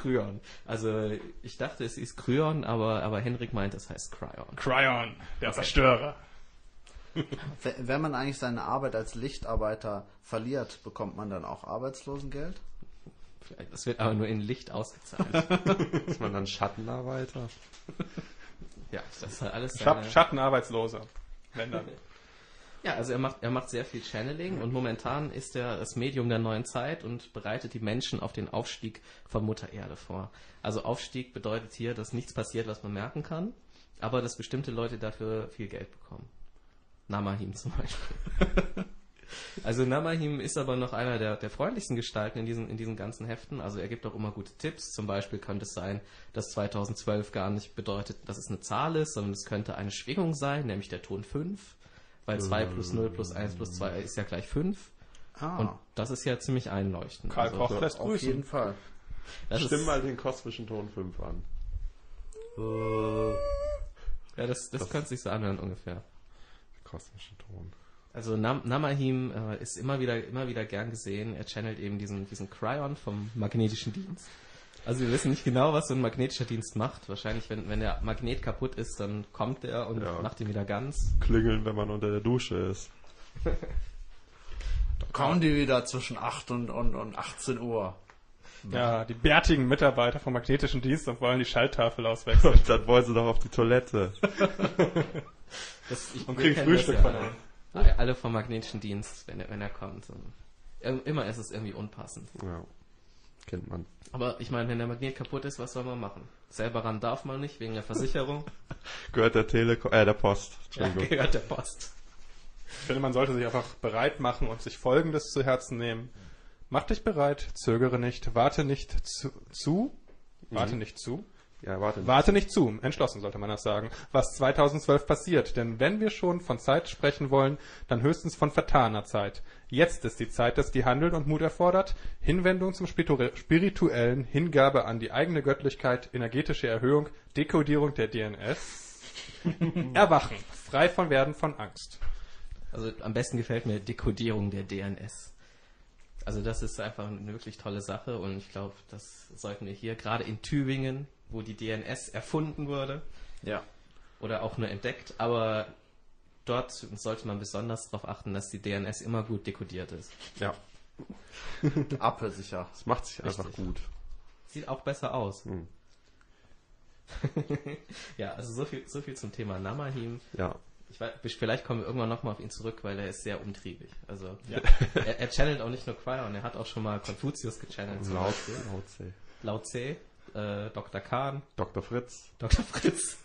Kryon. Also ich dachte, es ist Kryon, aber, aber Henrik meint, es heißt Cryon. Cryon, der Zerstörer. W- Wenn man eigentlich seine Arbeit als Lichtarbeiter verliert, bekommt man dann auch Arbeitslosengeld? Das wird aber nur in Licht ausgezahlt. Ist man dann Schattenarbeiter? ja, das ist halt alles seine... Schattenarbeitsloser. Wenn dann. Ja, also er macht, er macht sehr viel Channeling und momentan ist er das Medium der neuen Zeit und bereitet die Menschen auf den Aufstieg von Mutter Erde vor. Also Aufstieg bedeutet hier, dass nichts passiert, was man merken kann, aber dass bestimmte Leute dafür viel Geld bekommen. Namahim zum Beispiel. Also Namahim ist aber noch einer der, der freundlichsten Gestalten in diesen, in diesen ganzen Heften. Also er gibt auch immer gute Tipps. Zum Beispiel könnte es sein, dass 2012 gar nicht bedeutet, dass es eine Zahl ist, sondern es könnte eine Schwingung sein, nämlich der Ton 5. Weil 2 plus 0 plus 1 plus 2 ist ja gleich 5. Ah, Und das ist ja ziemlich einleuchtend. Karl Also, Koch lässt auf grüßen. jeden Fall. das Stimm mal den kosmischen Ton 5 an. ja, das, das könnte sich so anhören ungefähr. Kosmischen Ton. Also Nam Namahim äh, ist immer wieder, immer wieder gern gesehen. Er channelt eben diesen, diesen Cryon vom magnetischen Dienst. Also wir wissen nicht genau, was so ein magnetischer Dienst macht. Wahrscheinlich, wenn, wenn der Magnet kaputt ist, dann kommt er und Ja. macht ihn wieder ganz. Klingeln, wenn man unter der Dusche ist. Kommen die wieder zwischen 8 und, und, und 18 Uhr. Ja, die bärtigen Mitarbeiter vom magnetischen Dienst und wollen die Schalttafel auswechseln. Und dann wollen sie doch auf die Toilette. Das, ich, Und kriegen Frühstück von alle. ihm. Alle- Alle vom magnetischen Dienst, wenn er, wenn er kommt. Und immer ist es irgendwie unpassend. Ja. Kennt man. Aber ich meine, wenn der Magnet kaputt ist, was soll man machen? Selber ran darf man nicht, wegen der Versicherung. Gehört der Telekom, äh, der Post. ja, gehört der Post. Ich finde, man sollte sich einfach bereit machen und sich Folgendes zu Herzen nehmen. Mach dich bereit, zögere nicht, warte nicht zu, zu warte Mhm. nicht zu, Ja, warte. warte nicht zu, entschlossen sollte man das sagen, was 2012 passiert. Denn wenn wir schon von Zeit sprechen wollen, dann höchstens von vertaner Zeit. Jetzt ist die Zeit, dass die handelt und Mut erfordert, Hinwendung zum Spiritu- Spirituellen, Hingabe an die eigene Göttlichkeit, energetische Erhöhung, Dekodierung der DNS, Erwachen, frei von Werden von Angst. Also am besten gefällt mir Dekodierung der DNS. Also das ist einfach eine wirklich tolle Sache und ich glaube, das sollten wir hier, gerade in Tübingen, wo die DNS erfunden wurde Ja. oder auch nur entdeckt, aber dort sollte man besonders darauf achten, dass die DNS immer gut dekodiert ist. Ja. Apple sicher. Es macht sich einfach Richtig. gut. Sieht auch besser aus. Hm. ja, also so viel, so viel zum Thema Namahim. Ja. Ich weiß, vielleicht kommen wir irgendwann nochmal auf ihn zurück, weil er ist sehr umtriebig. Also er, er channelt auch nicht nur Cryon, er hat auch schon mal Konfuzius gechannelt. Laut, laut C. Lao Tse, äh, Dr. Kahn, Dr. Fritz. Dr. Fritz.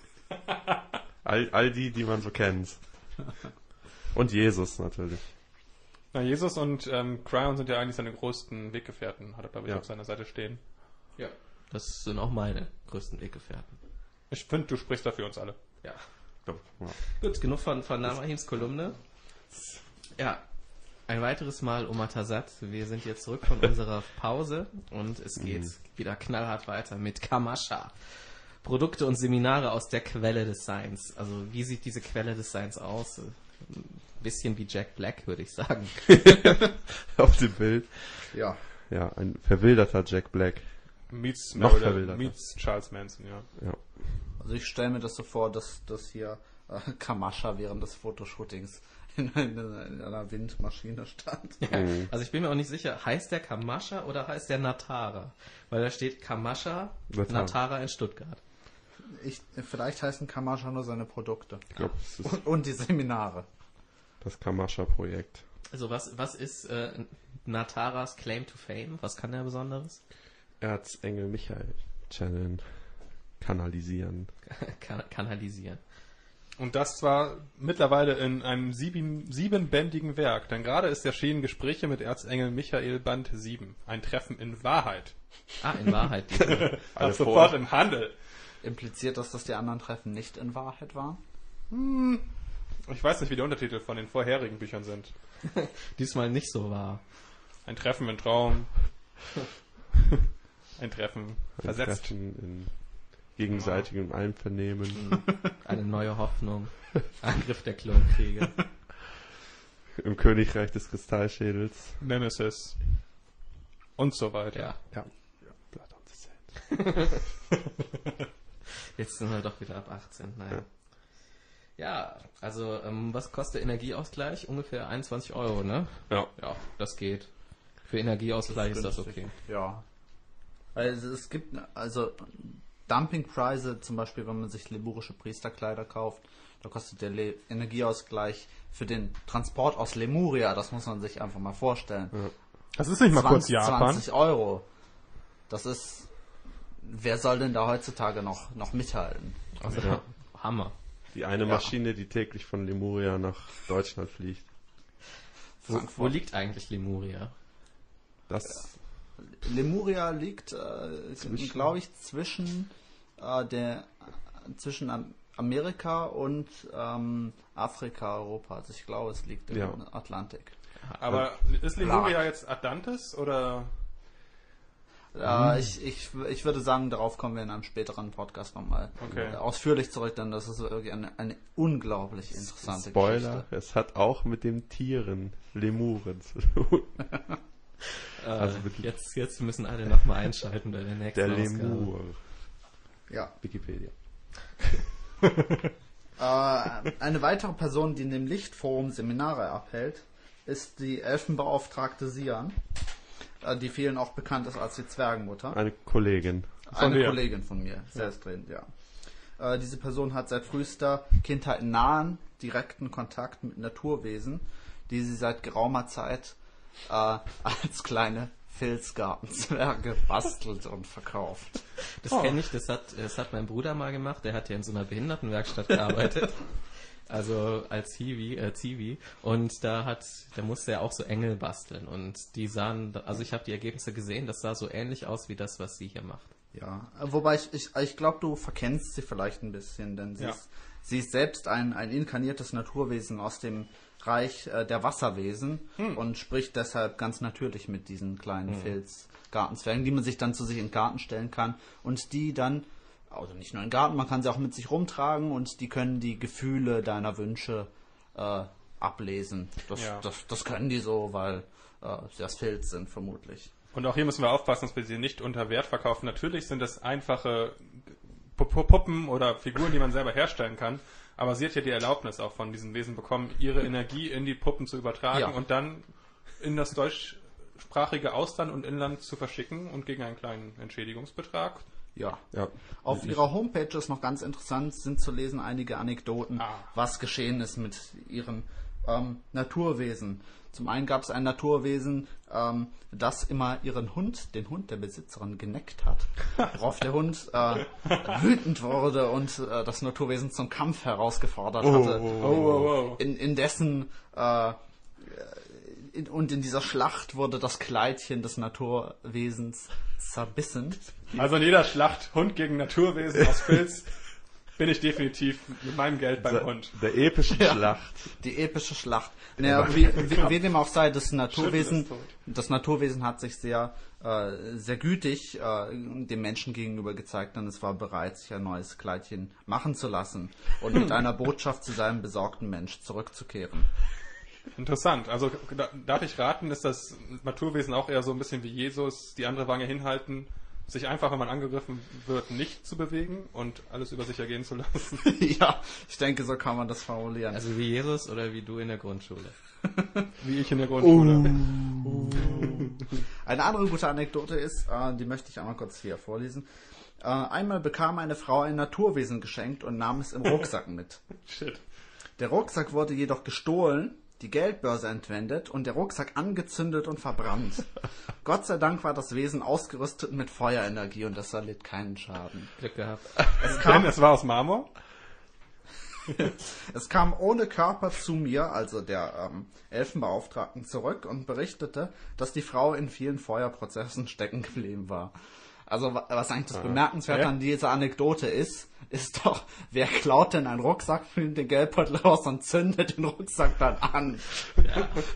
All, all die, die man so kennt. Und Jesus natürlich. Na, Jesus und ähm, Cryon sind ja eigentlich seine größten Weggefährten, hat er, glaube ich, Ja. auf seiner Seite stehen. Ja. Das sind auch meine größten Weggefährten. Ich finde, du sprichst da für uns alle. Ja. Ja. Gut, genug von, von Namahims Kolumne. Ja, ein weiteres Mal Omatasat. Wir sind jetzt zurück von unserer Pause und es geht wieder knallhart weiter mit Kamasha. Produkte und Seminare aus der Quelle des Seins. Also wie sieht diese Quelle des Seins aus? Ein bisschen wie Jack Black, würde ich sagen. Auf dem Bild. Ja. Ja, ein verwilderter Jack Black. Meets, Noch verwilderter. meets Charles Manson, ja. Ja. Also ich stelle mir das so vor, dass, dass hier äh, Kamascha während des Fotoshootings in einer, in einer Windmaschine stand. Mhm. Also ich bin mir auch nicht sicher, heißt der Kamascha oder heißt der Natara? Weil da steht Kamascha, Natara. Natara in Stuttgart. Ich, vielleicht heißen Kamascha nur seine Produkte. Ich glaube, das ist Und, und die Seminare. das Kamascha-Projekt. Also was, was ist äh, Nataras Claim to Fame? Was kann der Besonderes? Erzengel Michael channeln, kanalisieren. kan kanalisieren. Und das zwar mittlerweile in einem sieben, siebenbändigen Werk, denn gerade ist erschienen Gespräche mit Erzengel Michael Band 7. Ein Treffen in Wahrheit. Ah, in Wahrheit. Ab sofort im Handel. Impliziert das, dass die anderen Treffen nicht in Wahrheit waren? Ich weiß nicht, wie die Untertitel von den vorherigen Büchern sind. diesmal nicht so wahr. Ein Treffen im Traum. Ein Treffen Ein versetzt. Treffen in gegenseitigem Einvernehmen. Eine neue Hoffnung. Angriff der Klonkriege. Im Königreich des Kristallschädels. Nemesis. Und so weiter. Ja, Ja. Blood on the Sand. Jetzt sind wir doch wieder ab 18. Naja. Ja, also ähm, was kostet Energieausgleich? Ungefähr 21 Euro, ne? Ja. Ja, das geht. Für Energieausgleich ist das okay. Ja. Also es gibt also Dumpingpreise, zum Beispiel, wenn man sich lemurische Priesterkleider kauft, da kostet der Le Energieausgleich für den Transport aus Lemuria, das muss man sich einfach mal vorstellen. Das ist nicht mal kurz 20, Japan. 20 Euro. Das ist. Wer soll denn da heutzutage noch, noch mithalten? Also, Ja. Hammer. Die eine Maschine, die täglich von Lemuria nach Deutschland fliegt. Wo, wo liegt eigentlich Lemuria? Das Lemuria liegt, äh, glaube ich, zwischen äh, der zwischen Am Amerika und ähm, Afrika, Europa. Also ich glaube, es liegt im Ja. Atlantik. Aber ist Lemuria jetzt Atlantis oder? Äh, ich, ich, ich würde sagen, darauf kommen wir in einem späteren Podcast nochmal Okay. äh, ausführlich zurück, denn das ist wirklich eine, eine unglaublich interessante Spoiler, Geschichte. es hat auch mit den Tieren Lemuren zu tun. Äh, Also mit- jetzt, jetzt müssen alle nochmal einschalten bei der nächsten Der Ausgabe. Lemur. Ja. Wikipedia. Äh, eine weitere Person, die in dem Lichtforum Seminare abhält, ist die Elfenbeauftragte Sian, die vielen auch bekannt ist als die Zwergenmutter. Eine Kollegin. Eine dir. Kollegin von mir, selbstredend, ja. Äh, diese Person hat seit frühester Kindheit nahen, direkten Kontakt mit Naturwesen, die sie seit geraumer Zeit äh, als kleine Filzgartenzwerge bastelt und verkauft. Das Oh. kenne ich, das hat, das hat mein Bruder mal gemacht, der hat ja in so einer Behindertenwerkstatt gearbeitet. Also als Hiwi, äh, Zivi. Und da hat, da musste er auch so Engel basteln. Und die sahen, also ich habe die Ergebnisse gesehen, das sah so ähnlich aus wie das, was sie hier macht. Ja, äh, wobei ich, ich, ich glaube, du verkennst sie vielleicht ein bisschen, denn sie, Ja. ist, sie ist selbst ein, ein inkarniertes Naturwesen aus dem Reich äh, der Wasserwesen und spricht deshalb ganz natürlich mit diesen kleinen Filzgartenzwergen, die man sich dann zu sich in den Garten stellen kann und die dann, also nicht nur in den Garten, man kann sie auch mit sich rumtragen und die können die Gefühle deiner Wünsche äh, ablesen. Das, Ja. das, das können die so, weil äh, sie aus Filz sind, vermutlich. Und auch hier müssen wir aufpassen, dass wir sie nicht unter Wert verkaufen. Natürlich sind es einfache Pu- Pu- Puppen oder Figuren, die man selber herstellen kann. Aber sie hat ja die Erlaubnis auch von diesen Wesen bekommen, ihre Energie in die Puppen zu übertragen Ja. und dann in das deutschsprachige Ausland und Inland zu verschicken und gegen einen kleinen Entschädigungsbetrag. Ja, Ja. Auf ihrer Homepage ist noch ganz interessant, sind zu lesen einige Anekdoten, Ah. was geschehen ist mit ihren ähm, Naturwesen. Zum einen gab es ein Naturwesen, ähm, das immer ihren Hund, den Hund der Besitzerin, geneckt hat. Worauf der Hund äh, wütend wurde und äh, das Naturwesen zum Kampf herausgefordert hatte. Oh, oh, oh. In, indessen äh, in, und in dieser Schlacht wurde das Kleidchen des Naturwesens zerbissen. Also in jeder Schlacht Hund gegen Naturwesen aus Filz bin ich definitiv mit meinem Geld beim Hund. Der epische Schlacht. Die epische Schlacht. Naja, wie, wie, wie dem auch sei, das Naturwesen, das Naturwesen hat sich sehr, äh, sehr gütig äh, dem Menschen gegenüber gezeigt, denn es war bereit, sich ein neues Kleidchen machen zu lassen und mit einer Botschaft zu seinem besorgten Mensch zurückzukehren. Interessant. Also da- darf ich raten, ist das Naturwesen auch eher so ein bisschen wie Jesus, die andere Wange hinhalten, sich einfach, wenn man angegriffen wird, nicht zu bewegen und alles über sich ergehen zu lassen. ja, ich denke, so kann man das formulieren. Also wie Jesus oder wie du in der Grundschule. Wie ich in der Grundschule. Eine andere gute Anekdote ist, äh, die möchte ich einmal kurz hier vorlesen. Äh, einmal bekam eine Frau ein Naturwesen geschenkt und nahm es im Rucksack mit. Shit. Der Rucksack wurde jedoch gestohlen, die Geldbörse entwendet und der Rucksack angezündet und verbrannt. Gott sei Dank war das Wesen ausgerüstet mit Feuerenergie und das erlitt keinen Schaden. Glück gehabt. Es Denn kam, es war aus Marmor. es kam ohne Körper zu mir, also der ähm, Elfenbeauftragten, zurück und berichtete, dass die Frau in vielen Feuerprozessen stecken geblieben war. Also wa- was eigentlich das Bemerkenswerte Ja. an dieser Anekdote ist, ist doch, wer klaut denn einen Rucksack, nimmt den Geldbeutel raus und zündet den Rucksack dann an.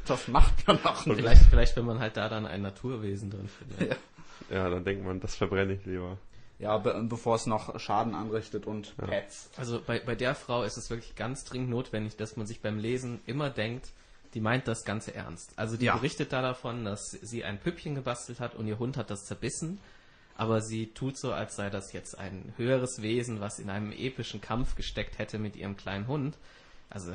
Das macht man auch nicht. Vielleicht, vielleicht, wenn man halt da dann ein Naturwesen drin findet. Ja, dann denkt man, das verbrenne ich lieber. Ja, be bevor es noch Schaden anrichtet und Pets. Also bei, bei der Frau ist es wirklich ganz dringend notwendig, dass man sich beim Lesen immer denkt, die meint das Ganze ernst. Also die Ja. berichtet da davon, dass sie ein Püppchen gebastelt hat und ihr Hund hat das zerbissen. Aber sie tut so, als sei das jetzt ein höheres Wesen, was in einem epischen Kampf gesteckt hätte mit ihrem kleinen Hund. Also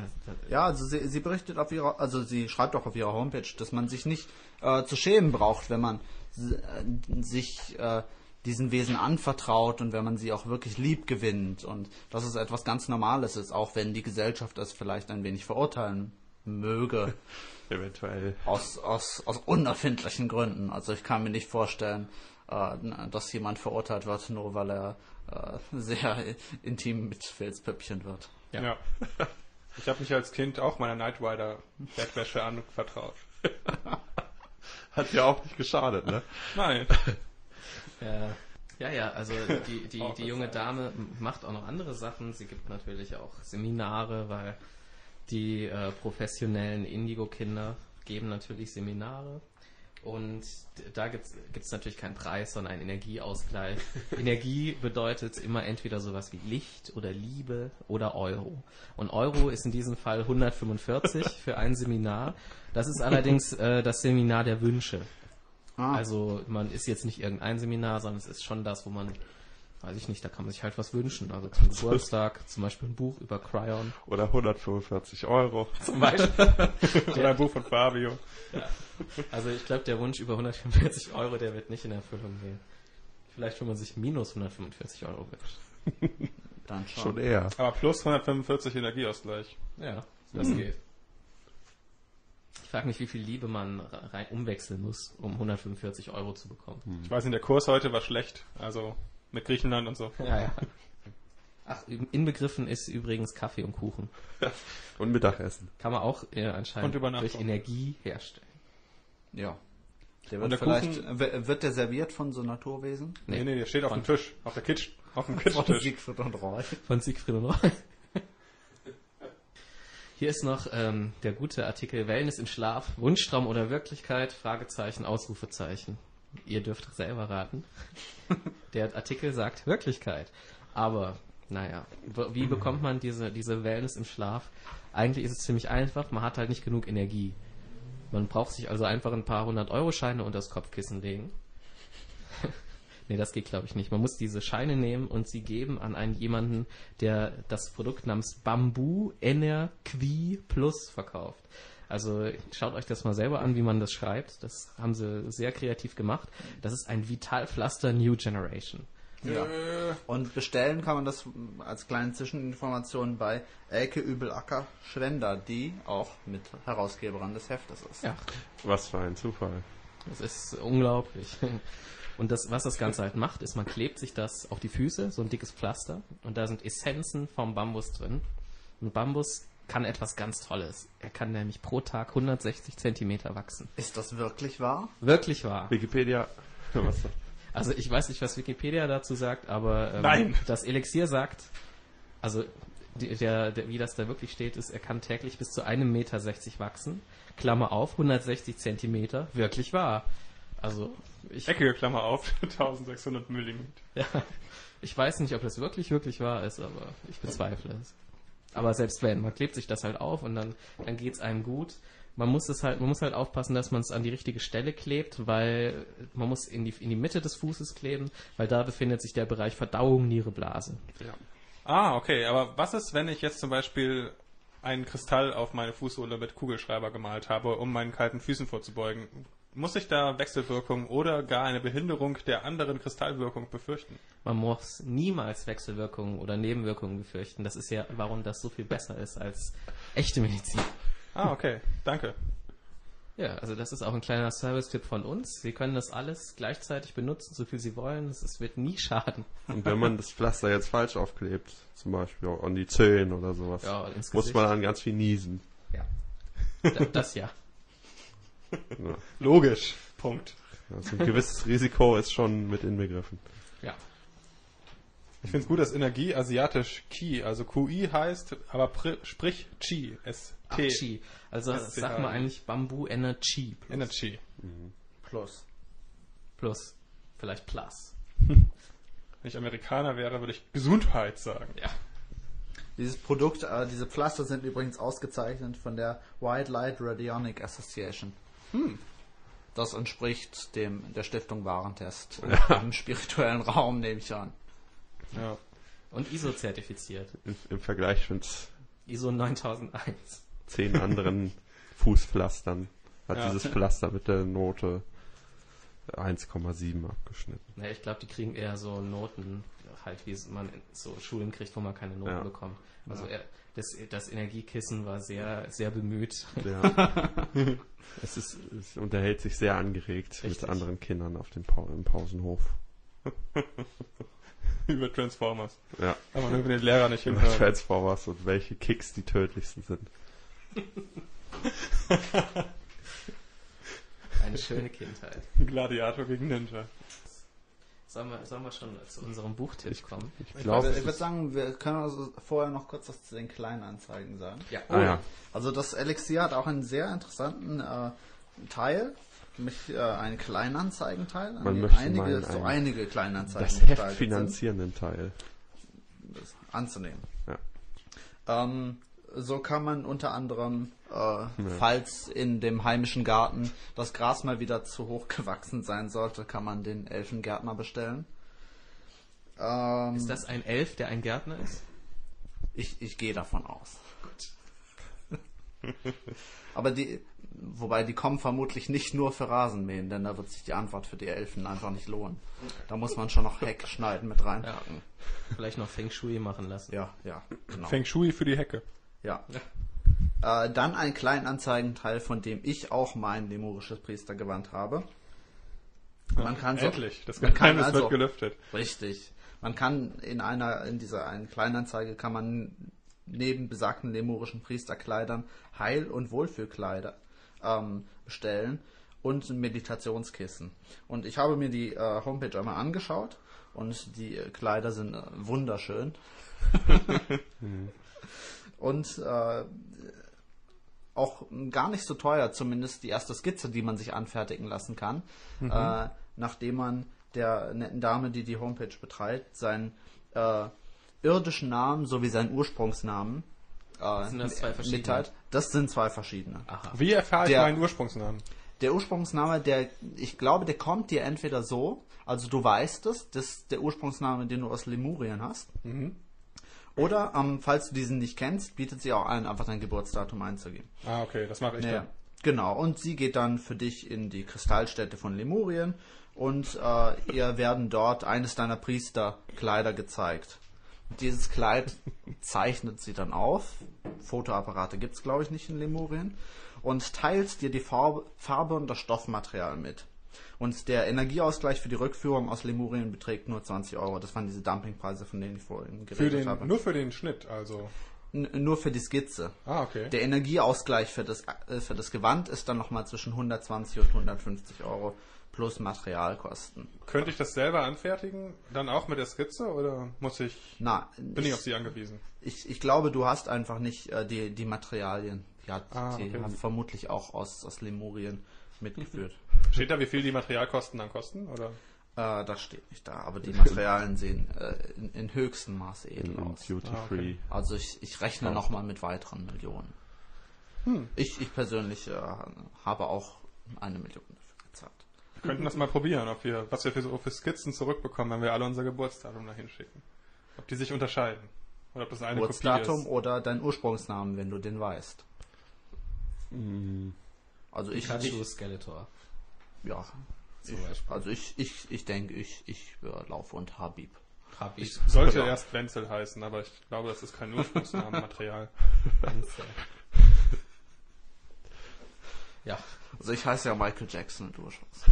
Ja, also sie, sie berichtet auf ihrer, also sie schreibt auch auf ihrer Homepage, dass man sich nicht äh, zu schämen braucht, wenn man äh, sich äh, diesen Wesen anvertraut und wenn man sie auch wirklich lieb gewinnt und dass es etwas ganz Normales ist, auch wenn die Gesellschaft das vielleicht ein wenig verurteilen möge, Eventuell. aus, aus, aus unerfindlichen Gründen. Also ich kann mir nicht vorstellen, äh, dass jemand verurteilt wird, nur weil er äh, sehr intim mit Filzpüppchen wird. Ja. Ich habe mich als Kind auch meiner Knight Rider Bettwäsche anvertraut. Hat ja auch nicht geschadet, ne? Nein. Ja, ja, ja, also die, die, die junge. Dame macht auch noch andere Sachen. Sie gibt natürlich auch Seminare, weil die äh, professionellen Indigo-Kinder geben natürlich Seminare. Und da gibt es natürlich keinen Preis, sondern einen Energieausgleich. Energie bedeutet immer entweder sowas wie Licht oder Liebe oder Euro. Und Euro ist in diesem Fall 145 für ein Seminar. Das ist allerdings äh, das Seminar der Wünsche. Ah. Also man ist jetzt nicht irgendein Seminar, sondern es ist schon das, wo man, weiß ich nicht, da kann man sich halt was wünschen. Also zum Geburtstag zum Beispiel ein Buch über Cryon. Oder 145 Euro. Zum Beispiel. Oder ein Buch von Fabio. Also ich glaube, der Wunsch über 145 Euro, der wird nicht in Erfüllung gehen. Vielleicht, wenn man sich minus 145 Euro wünscht. Dann schon. Schon eher. Aber plus 145 Energieausgleich. Ja, das geht. Ich frage mich, wie viel Liebe man rein umwechseln muss, um 145 Euro zu bekommen. Ich weiß nicht, der Kurs heute war schlecht. Also mit Griechenland und so. Ja, ja. Ach, inbegriffen ist übrigens Kaffee und Kuchen. Und Mittagessen. Kann man auch äh, anscheinend Und durch Energie herstellen. Ja. Der Und wird der vielleicht, w- wird der serviert von so Naturwesen? Nee. Nee, nee, der steht auf dem Von- Tisch. Auf der Kitsch. Auf dem Von Kitschtisch. Siegfried und Roy. Von Siegfried und Roy. Hier ist noch ähm, der gute Artikel Wellness im Schlaf, Wunschtraum oder Wirklichkeit, Fragezeichen, Ausrufezeichen. Ihr dürft selber raten. Der Artikel sagt Wirklichkeit. Aber, naja, wie bekommt man diese, diese Wellness im Schlaf? Eigentlich ist es ziemlich einfach, man hat halt nicht genug Energie. Man braucht sich also einfach ein paar hundert Euro Scheine unter das Kopfkissen legen. nee, das geht glaube ich nicht. Man muss diese Scheine nehmen und sie geben an einen jemanden, der das Produkt namens Bambu Enerqui Plus verkauft. Also schaut euch das mal selber an, wie man das schreibt. Das haben sie sehr kreativ gemacht. Das ist ein Vitalpflaster New Generation. Ja. Äh, Und bestellen kann man das als kleine Zwischeninformation bei Elke Übelacker Schwender, die auch mit Herausgeberin des Heftes ist. Ja, Was für ein Zufall. Das ist unglaublich. Und das, was das Ganze halt macht, ist, man klebt sich das auf die Füße, so ein dickes Pflaster, und da sind Essenzen vom Bambus drin. Und Bambus kann etwas ganz Tolles. Er kann nämlich pro Tag 160 Zentimeter wachsen. Ist das wirklich wahr? Wirklich wahr. Wikipedia. Also ich weiß nicht, was Wikipedia dazu sagt, aber ähm, Nein. das Elixier sagt, also die, der, der, wie das da wirklich steht, ist, er kann täglich bis zu einem Meter 60 wachsen. Klammer auf, 160 Zentimeter, wirklich wahr. Also ich, eckige Klammer auf, 1600 Millimeter. ja, ich weiß nicht, ob das wirklich, wirklich wahr ist, aber ich bezweifle es. Aber selbst wenn, man klebt sich das halt auf und dann, dann geht's einem gut. man muss es halt, man muss halt aufpassen, dass man es an die richtige Stelle klebt, weil man muss in die, in die Mitte des Fußes kleben, weil da befindet sich der Bereich Verdauung, Niere, Blase. Ah, okay. Aber was ist, wenn ich jetzt zum Beispiel einen Kristall auf meine Fußsohle mit Kugelschreiber gemalt habe, um meinen kalten Füßen vorzubeugen? Muss ich da Wechselwirkung oder gar eine Behinderung der anderen Kristallwirkung befürchten? Man muss niemals Wechselwirkungen oder Nebenwirkungen befürchten. Das ist ja, warum das so viel besser ist als echte Medizin. Ah, okay. Danke. Ja, also das ist auch ein kleiner Service-Tipp von uns. Sie können das alles gleichzeitig benutzen, so viel Sie wollen. Es wird nie schaden. Und wenn man das Pflaster jetzt falsch aufklebt, zum Beispiel an die Zehen oder sowas, Ja, muss man dann ganz viel niesen. Ja. Da- Das ja. Ja. Logisch. Punkt. Also ein gewisses Risiko ist schon mit inbegriffen. Ja. Ich finde es gut, dass Energie asiatisch Qi, also QI heißt, aber pr sprich Chi. S-T. Ach, Chi. Also sagt man eigentlich Bamboo Energy plus. Energy. Plus. plus. Vielleicht Plus. Wenn ich Amerikaner wäre, würde ich Gesundheit sagen. Ja. Dieses Produkt, äh, diese Pflaster sind übrigens ausgezeichnet von der White Light Radionic Association. Das entspricht dem der Stiftung Warentest im spirituellen Raum, nehme ich an. Ja. Und ISO-zertifiziert. Im, Im Vergleich mit ISO 9001. zehn anderen Fußpflastern hat Ja. dieses Pflaster mit der Note 1,7 abgeschnitten. Naja, ich glaube, die kriegen eher so Noten, halt wie man in so Schulen kriegt, wo man keine Noten Ja. bekommt. Also er, das, das Energiekissen war sehr, sehr bemüht. Ja. es, ist, es unterhält sich sehr angeregt Richtig. mit anderen Kindern auf dem pa im Pausenhof. Über Transformers. Ja. Aber nur über den Lehrer nicht Über hinhören. Transformers und welche Kicks die tödlichsten sind. Eine schöne Kindheit. Gladiator gegen Ninja. Sollen wir, sollen wir schon zu unserem Buchtipp kommen? Ich Ich, glaube, würde- ich würde sagen, wir können also vorher noch kurz was zu den Kleinanzeigen sagen. Ja. ah, ja. Also das Elixier hat auch einen sehr interessanten äh, Teil, nämlich äh, einen Kleinanzeigenteil, an Man dem möchte einige, meinen, so ein- einige Kleinanzeigen das Heft finanzierenden Teil. das anzunehmen. Ja. Ähm, so kann man unter anderem, äh, falls in dem heimischen Garten das Gras mal wieder zu hoch gewachsen sein sollte, kann man den Elfengärtner bestellen. Ähm, Ist das ein Elf, der ein Gärtner ist? Ich, ich gehe davon aus. Aber die, wobei die kommen vermutlich nicht nur für Rasenmähen, denn da wird sich die Antwort für die Elfen einfach nicht lohnen. Da muss man schon noch Heck schneiden mit reinpacken. Vielleicht noch Feng Shui machen lassen. Ja, ja, genau. Feng Shui für die Hecke. Ja. Äh, dann ein Kleinanzeigenteil, von dem ich auch mein lemurisches Priestergewand habe. Man kann so, Endlich. Das man kann Geheimnis also- wird gelüftet. Richtig. Man kann in einer, in dieser einen Kleinanzeige kann man neben besagten lemurischen Priesterkleidern Heil- und Wohlfühlkleider ähm, bestellen und ein Meditationskissen. Und ich habe mir die äh, Homepage einmal angeschaut und die äh, Kleider sind äh, wunderschön. und äh, auch gar nicht so teuer, zumindest die erste Skizze, die man sich anfertigen lassen kann, äh, nachdem man der netten Dame, die die Homepage betreibt, seinen äh, irdischen Namen sowie seinen Ursprungsnamen äh, Sind das zwei verschiedene? mitteilt. Das sind zwei verschiedene. Aha. Wie erfahre ich Der- meinen Ursprungsnamen? Der Ursprungsname, der, ich glaube, der kommt dir entweder so, also du weißt es, das ist der Ursprungsname, den du aus Lemurien hast. Oder, ähm, falls du diesen nicht kennst, bietet sie auch an, einfach dein Geburtsdatum einzugeben. Ah, okay, das mache ich Ja, dann. genau. Und sie geht dann für dich in die Kristallstätte von Lemurien und äh, ihr werden dort eines deiner Priesterkleider gezeigt. Dieses Kleid zeichnet sie dann auf. Fotoapparate gibt es, glaube ich, nicht in Lemurien. Und teilt dir die Farbe, Farbe und das Stoffmaterial mit. Und der Energieausgleich für die Rückführung aus Lemurien beträgt nur 20 Euro. Das waren diese Dumpingpreise, von denen ich vorhin Für geredet den, habe. nur für den Schnitt, also. N nur für die Skizze. Ah, okay. Der Energieausgleich für das, äh, für das Gewand ist dann nochmal zwischen 120 und 150 Euro plus Materialkosten. Könnte ich das selber anfertigen? Dann auch mit der Skizze oder muss ich, Na, bin ich auf Sie angewiesen? ich, ich glaube, du hast einfach nicht äh, die, die Materialien. Die hat, Ah, die okay. vermutlich auch aus, aus Lemurien mitgeführt. Steht da, wie viel die Materialkosten dann kosten? Oder? äh, das steht nicht da, aber die Materialien sehen äh, in, in höchstem Maße edel In aus. Duty Ah, okay. Also ich, ich rechne Oh. nochmal mit weiteren Millionen. Ich, ich persönlich äh, habe auch eine Million dafür gezahlt. Wir könnten das mal probieren, ob wir, was wir für, so für Skizzen zurückbekommen, wenn wir alle unser Geburtsdatum dahin schicken. Ob die sich unterscheiden. Oder ob das eine Kopie Geburtsdatum ist. oder dein Ursprungsnamen, wenn du den weißt. Also ich, Pikachu ich Skeletor. ja, Zum ich, Beispiel. also ich, ich, ich denke, ich, ich äh, laufe unter Habib. Hab ich. Sollte Ja. erst Wenzel heißen, aber ich glaube, das ist kein Ursprungsnamenmaterial. Ja, Also ich heiße ja Michael Jackson und Ursprungs.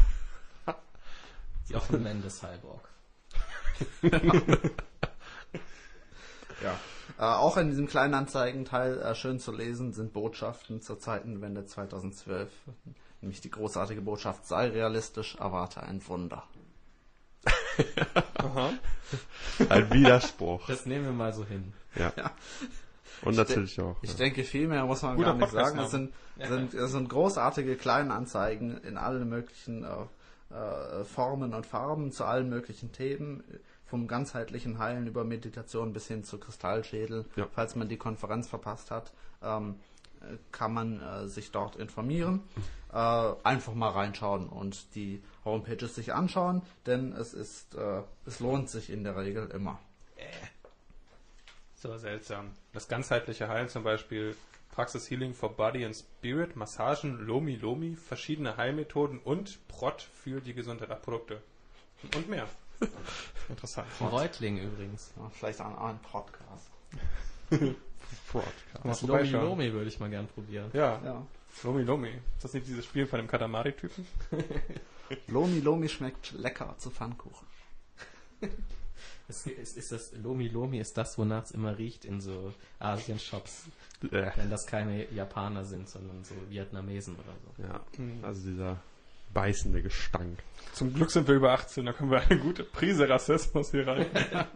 Jochen Mendes Cyborg. Ja. Äh, auch in diesem kleinen Anzeigenteil äh, schön zu lesen sind Botschaften zur Zeitenwende 2012. Nämlich die großartige Botschaft, sei realistisch, erwarte ein Wunder. Ein Widerspruch. Das nehmen wir mal so hin. Ja. Ja. Und natürlich auch. Ich ja. denke, viel mehr muss man Guter gar nicht sagen. Es Podcastname. sind, sind, es sind großartige kleine Anzeigen in allen möglichen äh, äh, Formen und Farben zu allen möglichen Themen. Vom ganzheitlichen Heilen über Meditation bis hin zu Kristallschädel. Ja. Falls man die Konferenz verpasst hat, ähm, äh, kann man äh, sich dort informieren. Äh, einfach mal reinschauen und die Homepages sich anschauen, denn es ist, äh, es lohnt sich in der Regel immer. So seltsam. Das ganzheitliche Heilen zum Beispiel, Praxis Healing for Body and Spirit, Massagen, Lomi Lomi, verschiedene Heilmethoden und Prot für die Gesundheit, ach, Produkte. Und mehr. Interessant. Reutling übrigens. Ja, vielleicht an einen Podcast. Podcast. Lomi. Lomi würde ich mal gern probieren. Ja, Ja. Lomi Lomi. Ist das nicht dieses Spiel von dem Katamari-Typen? Lomi Lomi schmeckt lecker zu Pfannkuchen. Ist, ist, ist das Lomi Lomi ist das, wonach es immer riecht in so Asien-Shops, Äh, wenn das keine Japaner sind, sondern so Vietnamesen oder so. ja. Also dieser beißende Gestank. Zum Glück sind wir über 18, da können wir eine gute Prise Rassismus hier rein.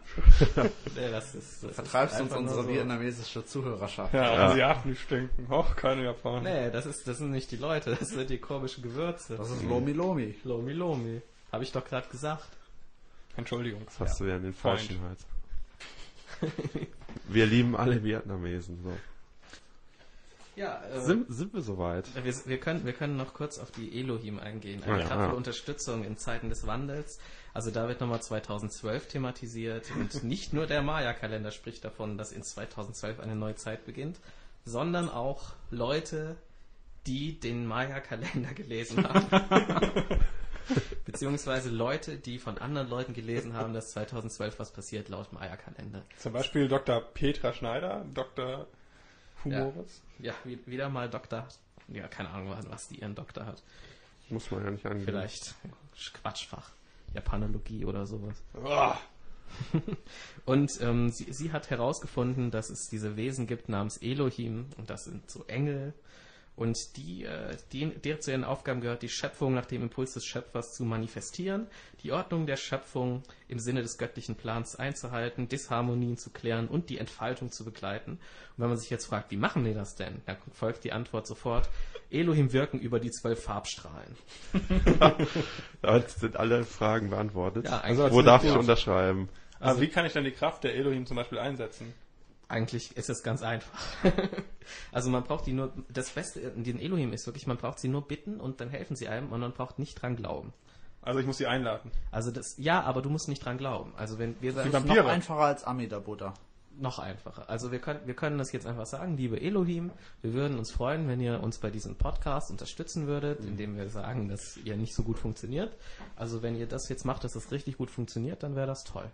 Nee, das ist, das Vertreibst ist uns unsere so. vietnamesische Zuhörerschaft. Ja, Ja. Asiaten, die stinken. Och, keine Japaner. Nee, das, ist, das sind nicht die Leute, das sind die komischen Gewürze. Das ist Lomi Lomi. Lomi Lomi. Habe ich doch gerade gesagt. Entschuldigung. Das hast du ja in den falschen Hals. Wir lieben alle Vietnamesen. So. Ja, äh, Sind, sind wir soweit? wir, wir, können, wir können noch kurz auf die Elohim eingehen. Eine ja, kraftvolle ja. Unterstützung in Zeiten des Wandels. Also da wird nochmal 2012 thematisiert und nicht nur der Maya-Kalender spricht davon, dass in 2012 eine neue Zeit beginnt, sondern auch Leute, die den Maya-Kalender gelesen haben. Beziehungsweise Leute, die von anderen Leuten gelesen haben, dass 2012 was passiert laut Maya-Kalender. Zum Beispiel Dr. Petra Schneider, Dr. Humoris. Ja, wie, wieder mal Doktor. Ja, keine Ahnung, was- die ihren Doktor hat. Muss man ja nicht angehen. Vielleicht Quatschfach. Japanologie oder sowas. Ah, Und ähm, sie, sie hat herausgefunden, dass es diese Wesen gibt namens Elohim und das sind so Engel. Und die, äh, die, der zu ihren Aufgaben gehört, die Schöpfung nach dem Impuls des Schöpfers zu manifestieren, die Ordnung der Schöpfung im Sinne des göttlichen Plans einzuhalten, Disharmonien zu klären und die Entfaltung zu begleiten. Und wenn man sich jetzt fragt, wie machen die das denn? Dann folgt die Antwort sofort, Elohim wirken über die zwölf Farbstrahlen. Damit sind alle Fragen beantwortet. Ja, Also eigentlich, Wo darf ich unterschreiben? aber Also- wie kann ich dann die Kraft der Elohim zum Beispiel einsetzen? Eigentlich ist es ganz einfach. also man braucht die nur, das Beste in den Elohim ist wirklich, man braucht sie nur bitten und dann helfen sie einem und man braucht nicht dran glauben. Also ich muss sie einladen. Also das, ja, aber du musst nicht dran glauben. Also wenn wir sagen. Noch einfacher als Amida Buddha. noch einfacher. Also wir können, wir können das jetzt einfach sagen, liebe Elohim, wir würden uns freuen, wenn ihr uns bei diesem Podcast unterstützen würdet, indem wir sagen, dass ihr nicht so gut funktioniert. Also wenn ihr das jetzt macht, dass es richtig gut funktioniert, dann wäre das toll.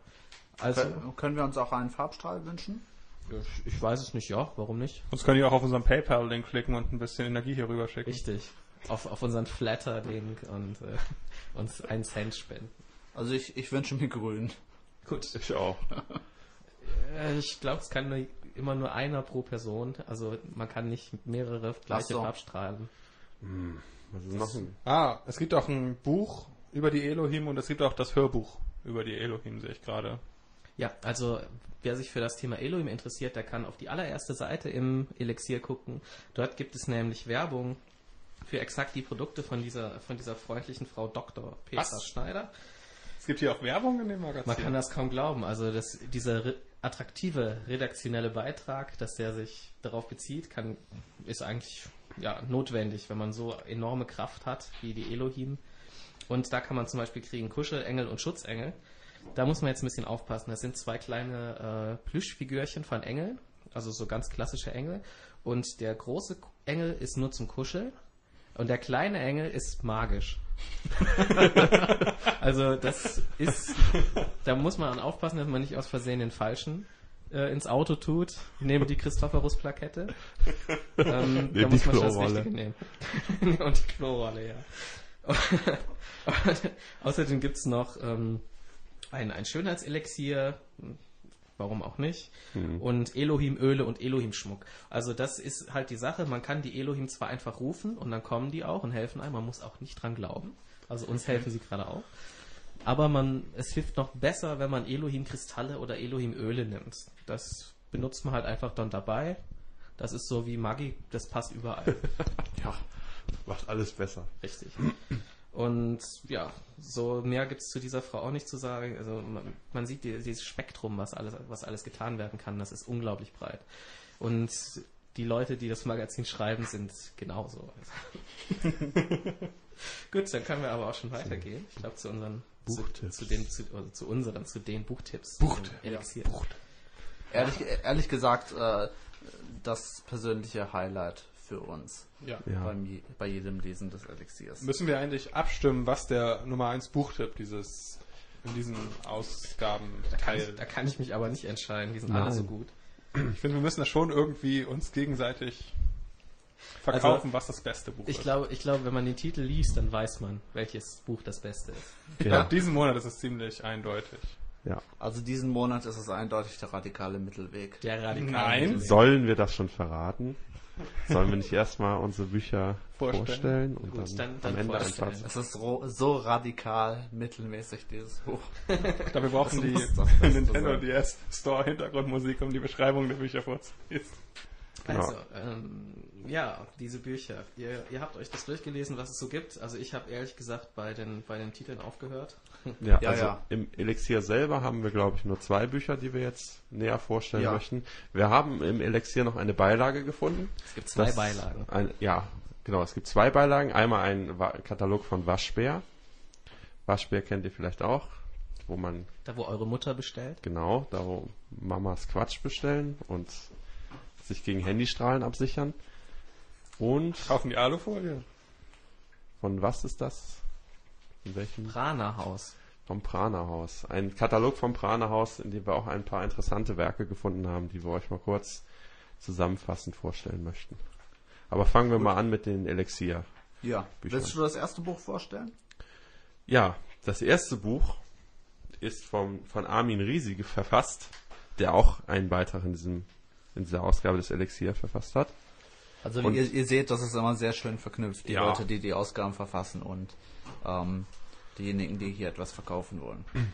Also, Kö- Können wir uns auch einen Farbstrahl wünschen? Ich, ich weiß es nicht, ja, warum nicht? Sonst könnt ihr auch auf unseren PayPal-Link klicken und ein bisschen Energie hier rüber schicken. Richtig. Auf, auf unseren Flatter-Link und äh, uns einen Cent spenden. Also ich, ich wünsche mir grün. Gut. Ich auch. Äh, ich glaube, es kann nur, immer nur einer pro Person. Also man kann nicht mehrere gleiche so. Farbstrahlen. Was ist Ah, es gibt auch ein Buch über die Elohim und es gibt auch das Hörbuch über die Elohim, sehe ich gerade. Ja, also wer sich für das Thema Elohim interessiert, der kann auf die allererste Seite im Elixier gucken. Dort gibt es nämlich Werbung für exakt die Produkte von dieser, von dieser freundlichen Frau Dr. Petra Was? Schneider. Es gibt hier auch Werbung in dem Magazin. Man kann das kaum glauben. Also das, dieser Re attraktive redaktionelle Beitrag, dass der sich darauf bezieht, kann, ist eigentlich ja, notwendig, wenn man so enorme Kraft hat wie die Elohim. Und da kann man zum Beispiel kriegen Kuschelengel und Schutzengel. Da muss man jetzt ein bisschen aufpassen. Das sind zwei kleine äh, Plüschfigürchen von Engeln, also so ganz klassische Engel. Und der große Engel ist nur zum Kuscheln und der kleine Engel ist magisch. also das ist, da muss man aufpassen, dass man nicht aus Versehen den falschen äh, ins Auto tut, neben die Christophorus-Plakette. Ähm, Nee, da muss man schon das. Richtige nehmen. und die Klorolle, ja. Außerdem gibt's noch ähm, ein, ein Schönheitselixier, warum auch nicht, und Elohim-Öle und Elohim-Schmuck. Also das ist halt die Sache, man kann die Elohim zwar einfach rufen und dann kommen die auch und helfen einem, man muss auch nicht dran glauben. Also uns helfen sie gerade auch. Aber man, es hilft noch besser, wenn man Elohim-Kristalle oder Elohim-Öle nimmt. Das benutzt man halt einfach dann dabei. Das ist so wie Maggi, das passt überall. Ja, macht alles besser. Richtig. Und ja, so mehr gibt es zu dieser Frau auch nicht zu sagen. Also man, man sieht die, dieses Spektrum, was alles, was alles getan werden kann, das ist unglaublich breit. Und die Leute, die das Magazin schreiben, sind genauso. Gut, dann können wir aber auch schon weitergehen. Ich glaube zu unseren Buchtipps. Zu, zu, den, zu, also zu unseren, zu den Buchtipps. Bucht- den Elixier. Ehrlich, ehrlich gesagt, äh, das persönliche Highlight für uns Ja. Ja. beim, bei jedem Lesen des Elixiers. Müssen wir eigentlich abstimmen, was der Nummer 1 Buchtipp dieses in diesen Ausgaben Teil. Da kann ich mich aber nicht entscheiden, die sind Nein. alle so gut. Ich finde, wir müssen das schon irgendwie uns gegenseitig verkaufen, was das beste Buch Ich ist. glaube, ich glaube, wenn man den Titel liest, dann weiß man, welches Buch das Beste ist. Ja. glaube, diesen Monat ist es ziemlich eindeutig. ja. Also diesen Monat ist es eindeutig der radikale Mittelweg. Der radikale Nein. Mittelweg. Sollen wir das schon verraten? Sollen wir nicht erstmal unsere Bücher Vorstellen? vorstellen, und Gut, dann, dann- dann am Ende vorstellen. Es ist so radikal mittelmäßig, dieses Buch. Ich glaube, wir brauchen Das die Nintendo. DS Store Hintergrundmusik, um die Beschreibung der Bücher vorzulesen. Also, ähm, ja, diese Bücher. Ihr, ihr habt euch das durchgelesen, was es so gibt. Also ich habe ehrlich gesagt bei den, bei den Titeln aufgehört. Ja, Ja, also ja. im Elixier selber haben wir, glaube ich, nur zwei Bücher, die wir jetzt näher vorstellen Ja. möchten. Wir haben im Elixier noch eine Beilage gefunden. Es gibt zwei Das- Beilagen. Ein, ja, genau. Es gibt zwei Beilagen. Einmal ein Katalog von Waschbär. Waschbär kennt ihr vielleicht auch, wo man Da, wo eure Mutter bestellt. genau, da wo Mamas Quatsch bestellen und sich gegen Handystrahlen absichern. Und Kaufen die Alufolie? von was ist das? In welchem? Prana-Haus. Vom Prana-Haus. Ein Katalog vom Prana-Haus, in dem wir auch ein paar interessante Werke gefunden haben, die wir euch mal kurz zusammenfassend vorstellen möchten. Aber fangen wir mal an mit den Elixier. Ja. Bücher. Willst du das erste Buch vorstellen? Ja, das erste Buch ist vom, von Armin Riesige verfasst, der auch einen Beitrag in, diesem, in dieser Ausgabe des Elixier verfasst hat. Also Und- ihr, ihr seht, das ist immer sehr schön verknüpft, die Ja. Leute, die die Ausgaben verfassen und ähm, diejenigen, die hier etwas verkaufen wollen.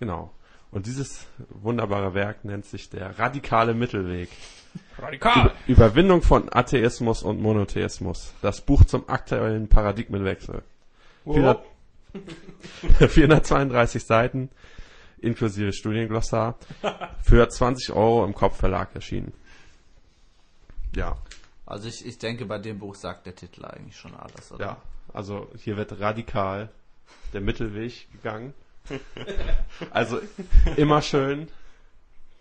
Genau. Und dieses wunderbare Werk nennt sich der radikale Mittelweg. Radikal! Überwindung von Atheismus und Monotheismus. Das Buch zum aktuellen Paradigmenwechsel. Wow. 400 432 Seiten, inklusive Studienglossar, für 20 Euro im Kopfverlag erschienen. Ja, Also ich, ich denke, bei dem Buch sagt der Titel eigentlich schon alles, oder? ja. Also hier wird radikal der Mittelweg gegangen. Also immer schön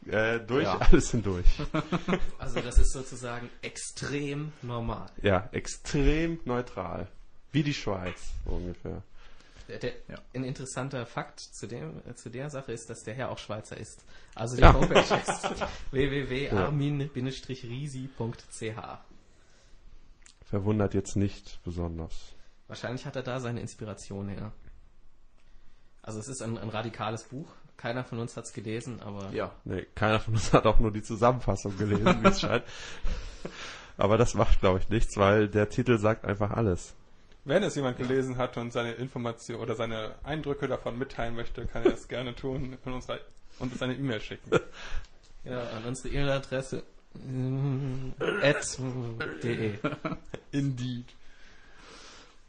äh, durch Ja. alles hindurch. Also das ist sozusagen extrem normal. Ja, extrem neutral. Wie die Schweiz, so ungefähr. Der, der, Ja. Ein interessanter Fakt zu, dem, zu der Sache ist, dass der Herr auch Schweizer ist. Also die Ja. Homepage ist www.armin-risi.ch. Verwundert jetzt nicht besonders. Wahrscheinlich hat er da seine Inspiration her. Also es ist ein, ein radikales Buch. Keiner von uns hat es gelesen, aber Ja. Nee, keiner von uns hat auch nur die Zusammenfassung gelesen, wie es scheint. Aber das macht, glaube ich, nichts, weil der Titel sagt einfach alles. Wenn es jemand gelesen hat und seine Information oder seine Eindrücke davon mitteilen möchte, kann er es gerne tun und uns, uns eine E-Mail schicken. ja, an unsere E-Mail-Adresse äh, at, de. Indeed.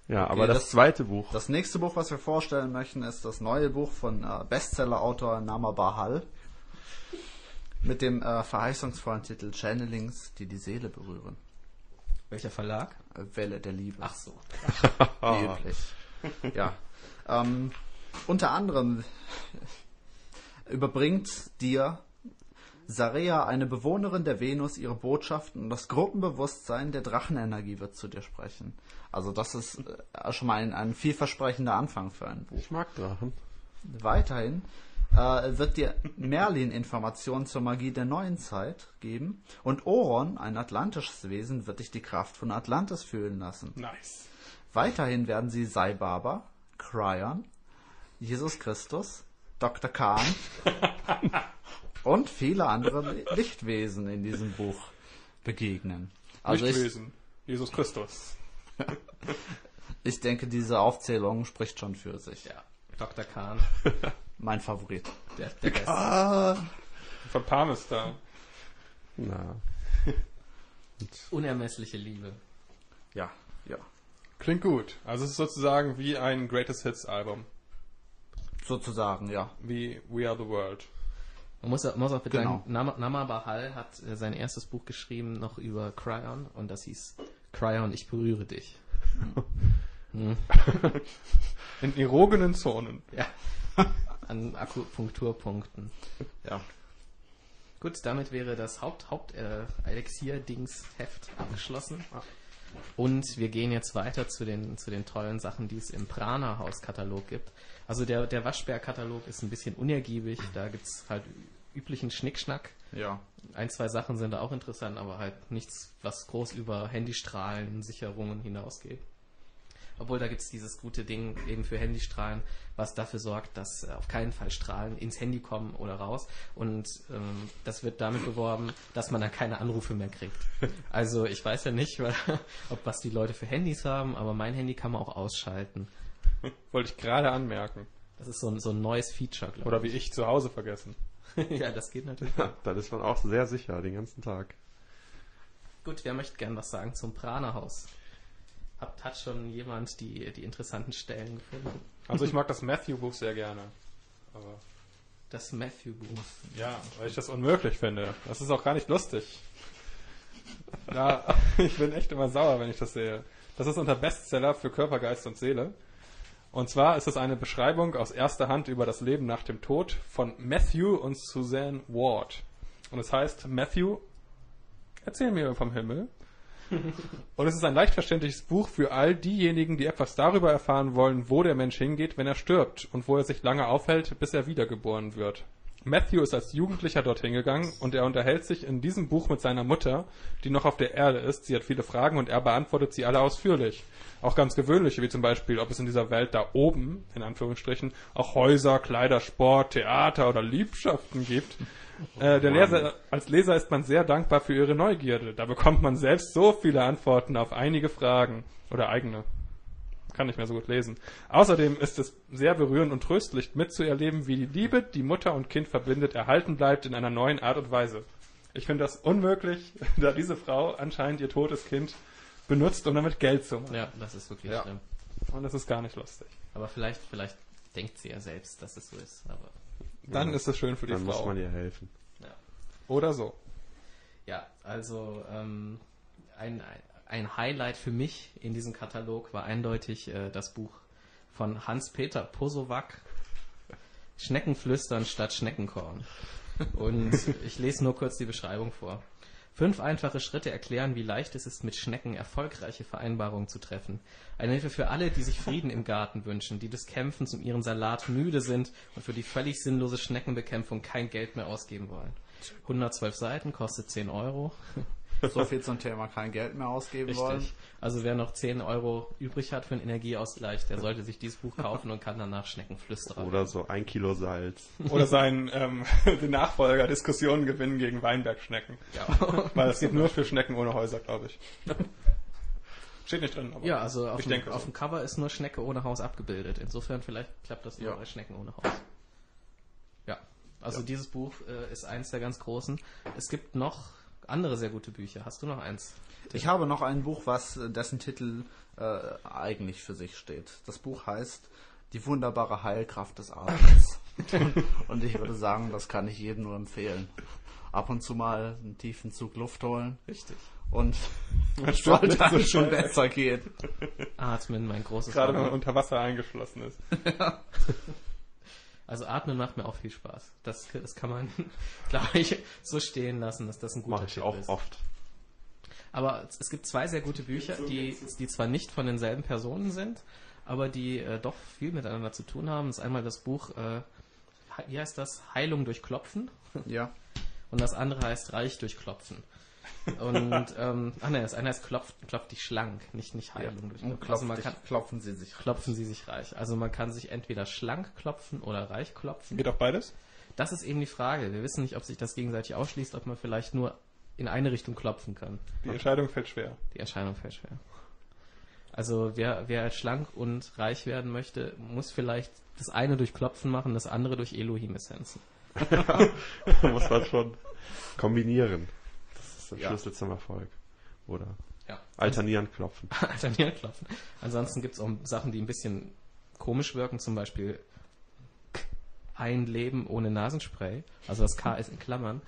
Ja, aber Okay, das, das- zweite Buch, Das nächste Buch, was wir vorstellen möchten, ist das neue Buch von äh, Bestseller-Autor Nama Bahal. Mit dem äh, verheißungsvollen Titel Channelings, die die Seele berühren. Welcher Verlag? Welle der Liebe. Ach so. wie üblich. Ja. Ähm, unter anderem überbringt dir Sarea, eine Bewohnerin der Venus, ihre Botschaften und das Gruppenbewusstsein der Drachenenergie wird zu dir sprechen. Also das ist äh, schon mal ein, ein vielversprechender Anfang für ein Buch. Ich mag Drachen. Weiterhin äh, wird dir Merlin Informationen zur Magie der neuen Zeit geben und Oron, ein atlantisches Wesen, wird dich die Kraft von Atlantis fühlen lassen. Nice. Weiterhin werden sie Saibaba, Cryon, Jesus Christus, Dr. Khan und viele andere Lichtwesen in diesem Buch begegnen. Also ich, Lichtwesen. Jesus Christus. ich denke, diese Aufzählung spricht schon für sich. Ja. Dr. Kahn. Mein Favorit. Der, der Beste. Von Parmes da. Na, Unermessliche Liebe. Ja, ja. Klingt gut. Also es ist sozusagen wie ein Greatest Hits Album. Sozusagen, ja. Wie We Are the World. Man muss, muss auch bitte Genau. sagen, Nama, Nama Bahal hat äh, sein erstes Buch geschrieben noch über Cryon und das hieß Cryon, ich berühre dich. In erogenen Zonen. Ja. An Akupunkturpunkten. Ja. Gut, damit wäre das Haupt, Haupt äh, Elixier-Dings Heft abgeschlossen. Und wir gehen jetzt weiter zu den, zu den tollen Sachen, die es im Prana-Haus-Katalog gibt. Also der, der Waschbär-Katalog ist ein bisschen unergiebig. Da gibt's halt üblichen Schnickschnack. Ja. Ein, zwei Sachen sind da auch interessant, aber halt nichts, was groß über Handystrahlen, Sicherungen hinausgeht. Obwohl da gibt's dieses gute Ding eben für Handystrahlen, was dafür sorgt, dass äh, auf keinen Fall Strahlen ins Handy kommen oder raus. Und ähm, das wird damit beworben, dass man dann keine Anrufe mehr kriegt. Also ich weiß ja nicht, weil, ob was die Leute für Handys haben, aber mein Handy kann man auch ausschalten. Wollte ich gerade anmerken. Das ist so ein, so ein neues Feature, glaube Oder wie ich zu Hause vergessen. ich. ja, das geht natürlich. ja, dann ist man auch sehr sicher den ganzen Tag. Gut, wer möchte gern was sagen zum Prana-Haus? Hat, hat schon jemand die, die interessanten Stellen gefunden? Also ich mag das Matthew-Buch sehr gerne. Aber Das Matthew-Buch. ja, weil ich das unmöglich finde. Das ist auch gar nicht lustig. Ja, ich bin echt immer sauer, wenn ich das sehe. Das ist unter Bestseller für Körper, Geist und Seele. Und zwar ist es eine Beschreibung aus erster Hand über das Leben nach dem Tod von Matthew und Suzanne Ward. Und es heißt, Matthew, erzähl mir vom Himmel. Und es ist ein leicht verständliches Buch für all diejenigen, die etwas darüber erfahren wollen, wo der Mensch hingeht, wenn er stirbt und wo er sich lange aufhält, bis er wiedergeboren wird. Matthew ist als Jugendlicher dorthin gegangen und er unterhält sich in diesem Buch mit seiner Mutter, die noch auf der Erde ist. Sie hat viele Fragen und er beantwortet sie alle ausführlich. Auch ganz gewöhnliche, wie zum Beispiel, ob es in dieser Welt da oben, in Anführungsstrichen, auch Häuser, Kleider, Sport, Theater oder Liebschaften gibt. Äh, der Leser, als Leser ist man sehr dankbar für ihre Neugierde. Da bekommt man selbst so viele Antworten auf einige Fragen oder eigene. Kann nicht mehr so gut lesen. Außerdem ist es sehr berührend und tröstlich mitzuerleben, wie die Liebe, die Mutter und Kind verbindet, erhalten bleibt in einer neuen Art und Weise. Ich finde das unmöglich, da diese Frau anscheinend ihr totes Kind benutzt, um damit Geld zu machen. Ja, das ist wirklich Ja. schlimm. Und das ist gar nicht lustig. Aber vielleicht, vielleicht denkt sie ja selbst, dass es so ist. Aber Dann ist es schön für die Dann muss Frau. man ihr helfen. ja. Oder so. Ja, also ähm, ein, ein Highlight für mich in diesem Katalog war eindeutig äh, das Buch von Hans-Peter Posowak, Schneckenflüstern statt Schneckenkorn. Und ich lese nur kurz die Beschreibung vor. Fünf einfache Schritte erklären, wie leicht es ist, mit Schnecken erfolgreiche Vereinbarungen zu treffen. Eine Hilfe für alle, die sich Frieden im Garten wünschen, die des Kämpfens um ihren Salat müde sind und für die völlig sinnlose Schneckenbekämpfung kein Geld mehr ausgeben wollen. 112 Seiten, kostet 10 Euro. So viel zum Thema kein Geld mehr ausgeben wollen. Richtig. Also wer noch 10 Euro übrig hat für einen Energieausgleich, der sollte sich dieses Buch kaufen und kann danach Schneckenflüsterer. Oder so ein Kilo Salz. Oder seinen ähm, den Nachfolger Diskussionen gewinnen gegen Weinbergschnecken. Ja. Weil es geht nur für Schnecken ohne Häuser, glaube ich. Steht nicht drin, aber ja, also auf, ich dem, denke auf so. dem Cover ist nur Schnecke ohne Haus abgebildet. Insofern vielleicht klappt das nur Ja. bei Schnecken ohne Haus. Ja, also dieses Buch äh, ist eins der ganz großen. Es gibt noch andere sehr gute Bücher. Hast du noch eins? Ich habe noch ein Buch, was äh, dessen Titel äh, eigentlich für sich steht. Das Buch heißt Die wunderbare Heilkraft des Atems. Und ich würde sagen, das kann ich jedem nur empfehlen. Ab und zu mal einen tiefen Zug Luft holen Richtig. und Man es sollte nicht so schon besser gehen. Atmen, mein großes Gerade wenn man unter Wasser eingeschlossen ist. Also atmen macht mir auch viel Spaß. Das, das kann man, glaube ich, so stehen lassen, dass das ein guter Mache ich Tipp auch ist. oft. Aber es gibt zwei sehr gute Bücher, die, die zwar nicht von denselben Personen sind, aber die äh, doch viel miteinander zu tun haben. Das ist einmal das Buch, äh, wie heißt das? Heilung durch Klopfen. Ja. Und das andere heißt Reich durch Klopfen. Und, ähm, ach ne, das eine heißt Klopft, klopft dich schlank, nicht, nicht Heilung durch Und Klopfen. Also dich, kann, klopfen sie sich. klopfen sie sich reich. Also man kann sich entweder schlank klopfen oder reich klopfen. Geht auch beides? Das ist eben die Frage. Wir wissen nicht, ob sich das gegenseitig ausschließt, ob man vielleicht nur in eine Richtung klopfen kann. Die Entscheidung fällt schwer. Die Erscheinung fällt schwer. Also wer, wer schlank und reich werden möchte, muss vielleicht das eine durch Klopfen machen, das andere durch Elohim-Essenzen. muss man schon kombinieren. Das ist der Ja. Schlüssel zum Erfolg. Oder Ja. alternieren klopfen. Alternieren klopfen. Ansonsten gibt es auch Sachen, die ein bisschen komisch wirken, zum Beispiel ein Leben ohne Nasenspray. Also das K ist in Klammern.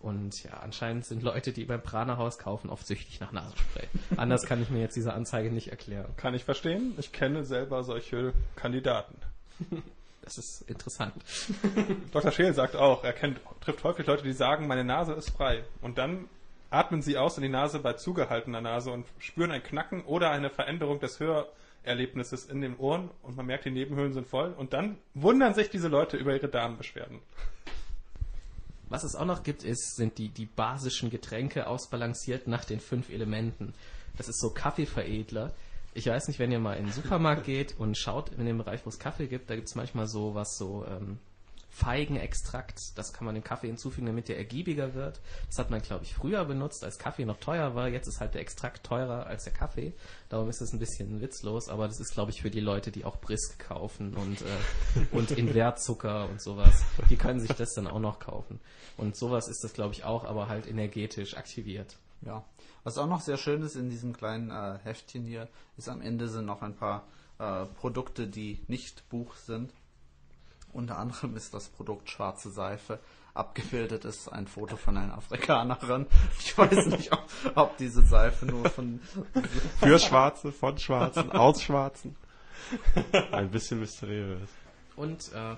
Und ja, anscheinend sind Leute, die beim Prana-Haus kaufen, oft süchtig nach Nasenspray. Anders kann ich mir jetzt diese Anzeige nicht erklären. Kann ich verstehen. Ich kenne selber solche Kandidaten. Das ist interessant. Dr. Scheel sagt auch, er kennt, trifft häufig Leute, die sagen, meine Nase ist frei. Und dann atmen sie aus in die Nase bei zugehaltener Nase und spüren ein Knacken oder eine Veränderung des Hörerlebnisses in den Ohren und man merkt, die Nebenhöhlen sind voll. Und dann wundern sich diese Leute über ihre Darmbeschwerden. Was es auch noch gibt, ist, sind die, die basischen Getränke ausbalanciert nach den fünf Elementen. Das ist so Kaffeeveredler. Ich weiß nicht, wenn ihr mal in den Supermarkt geht und schaut in dem Bereich, wo es Kaffee gibt, da gibt es manchmal so was so ähm, Feigenextrakt. Das kann man dem Kaffee hinzufügen, damit der ergiebiger wird. Das hat man, glaube ich, früher benutzt, als Kaffee noch teuer war. Jetzt ist halt der Extrakt teurer als der Kaffee. Darum ist es ein bisschen witzlos, aber das ist, glaube ich, für die Leute, die auch Brisk kaufen und, äh, und Invertzucker und sowas. Die können sich das dann auch noch kaufen. Und sowas ist das, glaube ich, auch, aber halt energetisch aktiviert. Ja. Was auch noch sehr schön ist in diesem kleinen äh, Heftchen hier, ist am Ende sind noch ein paar äh, Produkte, die nicht Buch sind. Unter anderem ist das Produkt schwarze Seife. Abgebildet ist ein Foto von einer Afrikanerin. Ich weiß nicht, ob, ob diese Seife nur von Für Schwarze, von Schwarzen, aus Schwarzen. Ein bisschen mysteriös. Und äh,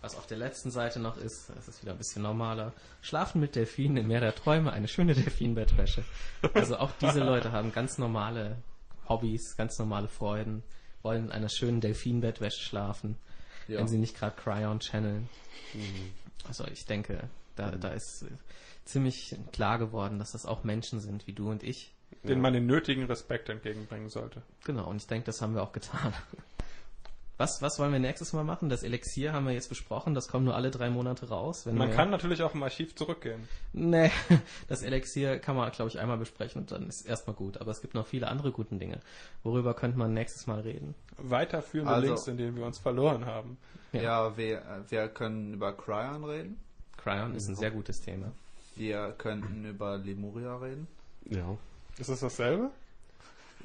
was auf der letzten Seite noch ist, das ist wieder ein bisschen normaler, Schlafen mit Delfinen im Meer der Träume, eine schöne Delfinbettwäsche. Also auch diese Leute haben ganz normale Hobbys, ganz normale Freuden, wollen in einer schönen Delfinbettwäsche schlafen, Ja. wenn sie nicht gerade Cryon channeln. Also ich denke, da, da ist äh, ziemlich klar geworden, dass das auch Menschen sind, wie du und ich. denen man den nötigen Respekt entgegenbringen sollte. Genau, und ich denke, das haben wir auch getan. Was, was wollen wir nächstes Mal machen? Das Elixier haben wir jetzt besprochen, das kommt nur alle drei Monate raus. Wenn Man wir, kann natürlich auch im Archiv zurückgehen. Nee, das Elixier kann man, glaube ich, einmal besprechen und dann ist erstmal gut. Aber es gibt noch viele andere guten Dinge. Worüber könnte man nächstes Mal reden? Weiterführende Also- Links, in denen wir uns verloren haben. Ja. Ja, wir, wir können über Cryon reden. Cryon ist ein sehr gutes Thema. Wir könnten über Lemuria reden. Ja. Ist es dasselbe?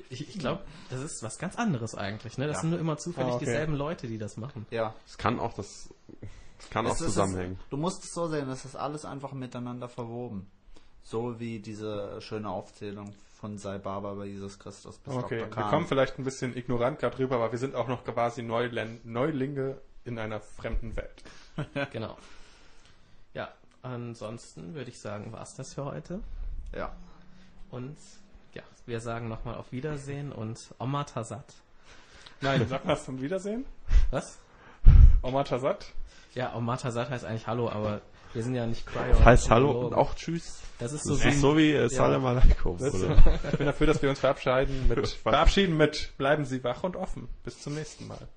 Ich, ich glaube, das ist was ganz anderes eigentlich. Ne? Das Ja. sind nur immer zufällig Ah, okay. dieselben Leute, die das machen. Ja. Es kann auch das, es kann auch Es ist- zusammenhängen. Du musst es so sehen, es ist alles einfach miteinander verwoben. So wie diese schöne Aufzählung von Sai Baba bei Jesus Christus bis Okay, Dr. wir Kahn. kommen vielleicht ein bisschen ignorant gerade rüber, aber wir sind auch noch quasi Neulen Neulinge in einer fremden Welt. Genau. Ja, ansonsten würde ich sagen, war es das für heute. Ja. Und ja, wir sagen nochmal auf Wiedersehen und Oma Tasat. Nein, sag mal zum Wiedersehen. Was? Omar Tazat. Ja, Oma Tasat heißt eigentlich Hallo, aber wir sind ja nicht Cryo. Heißt Hallo und auch Tschüss. Das ist so Das wie ist so wie äh, Salam alaikum. Das- Oder? Ich bin dafür, dass wir uns verabschieden mit, verabschieden mit Bleiben Sie wach und offen. Bis zum nächsten Mal.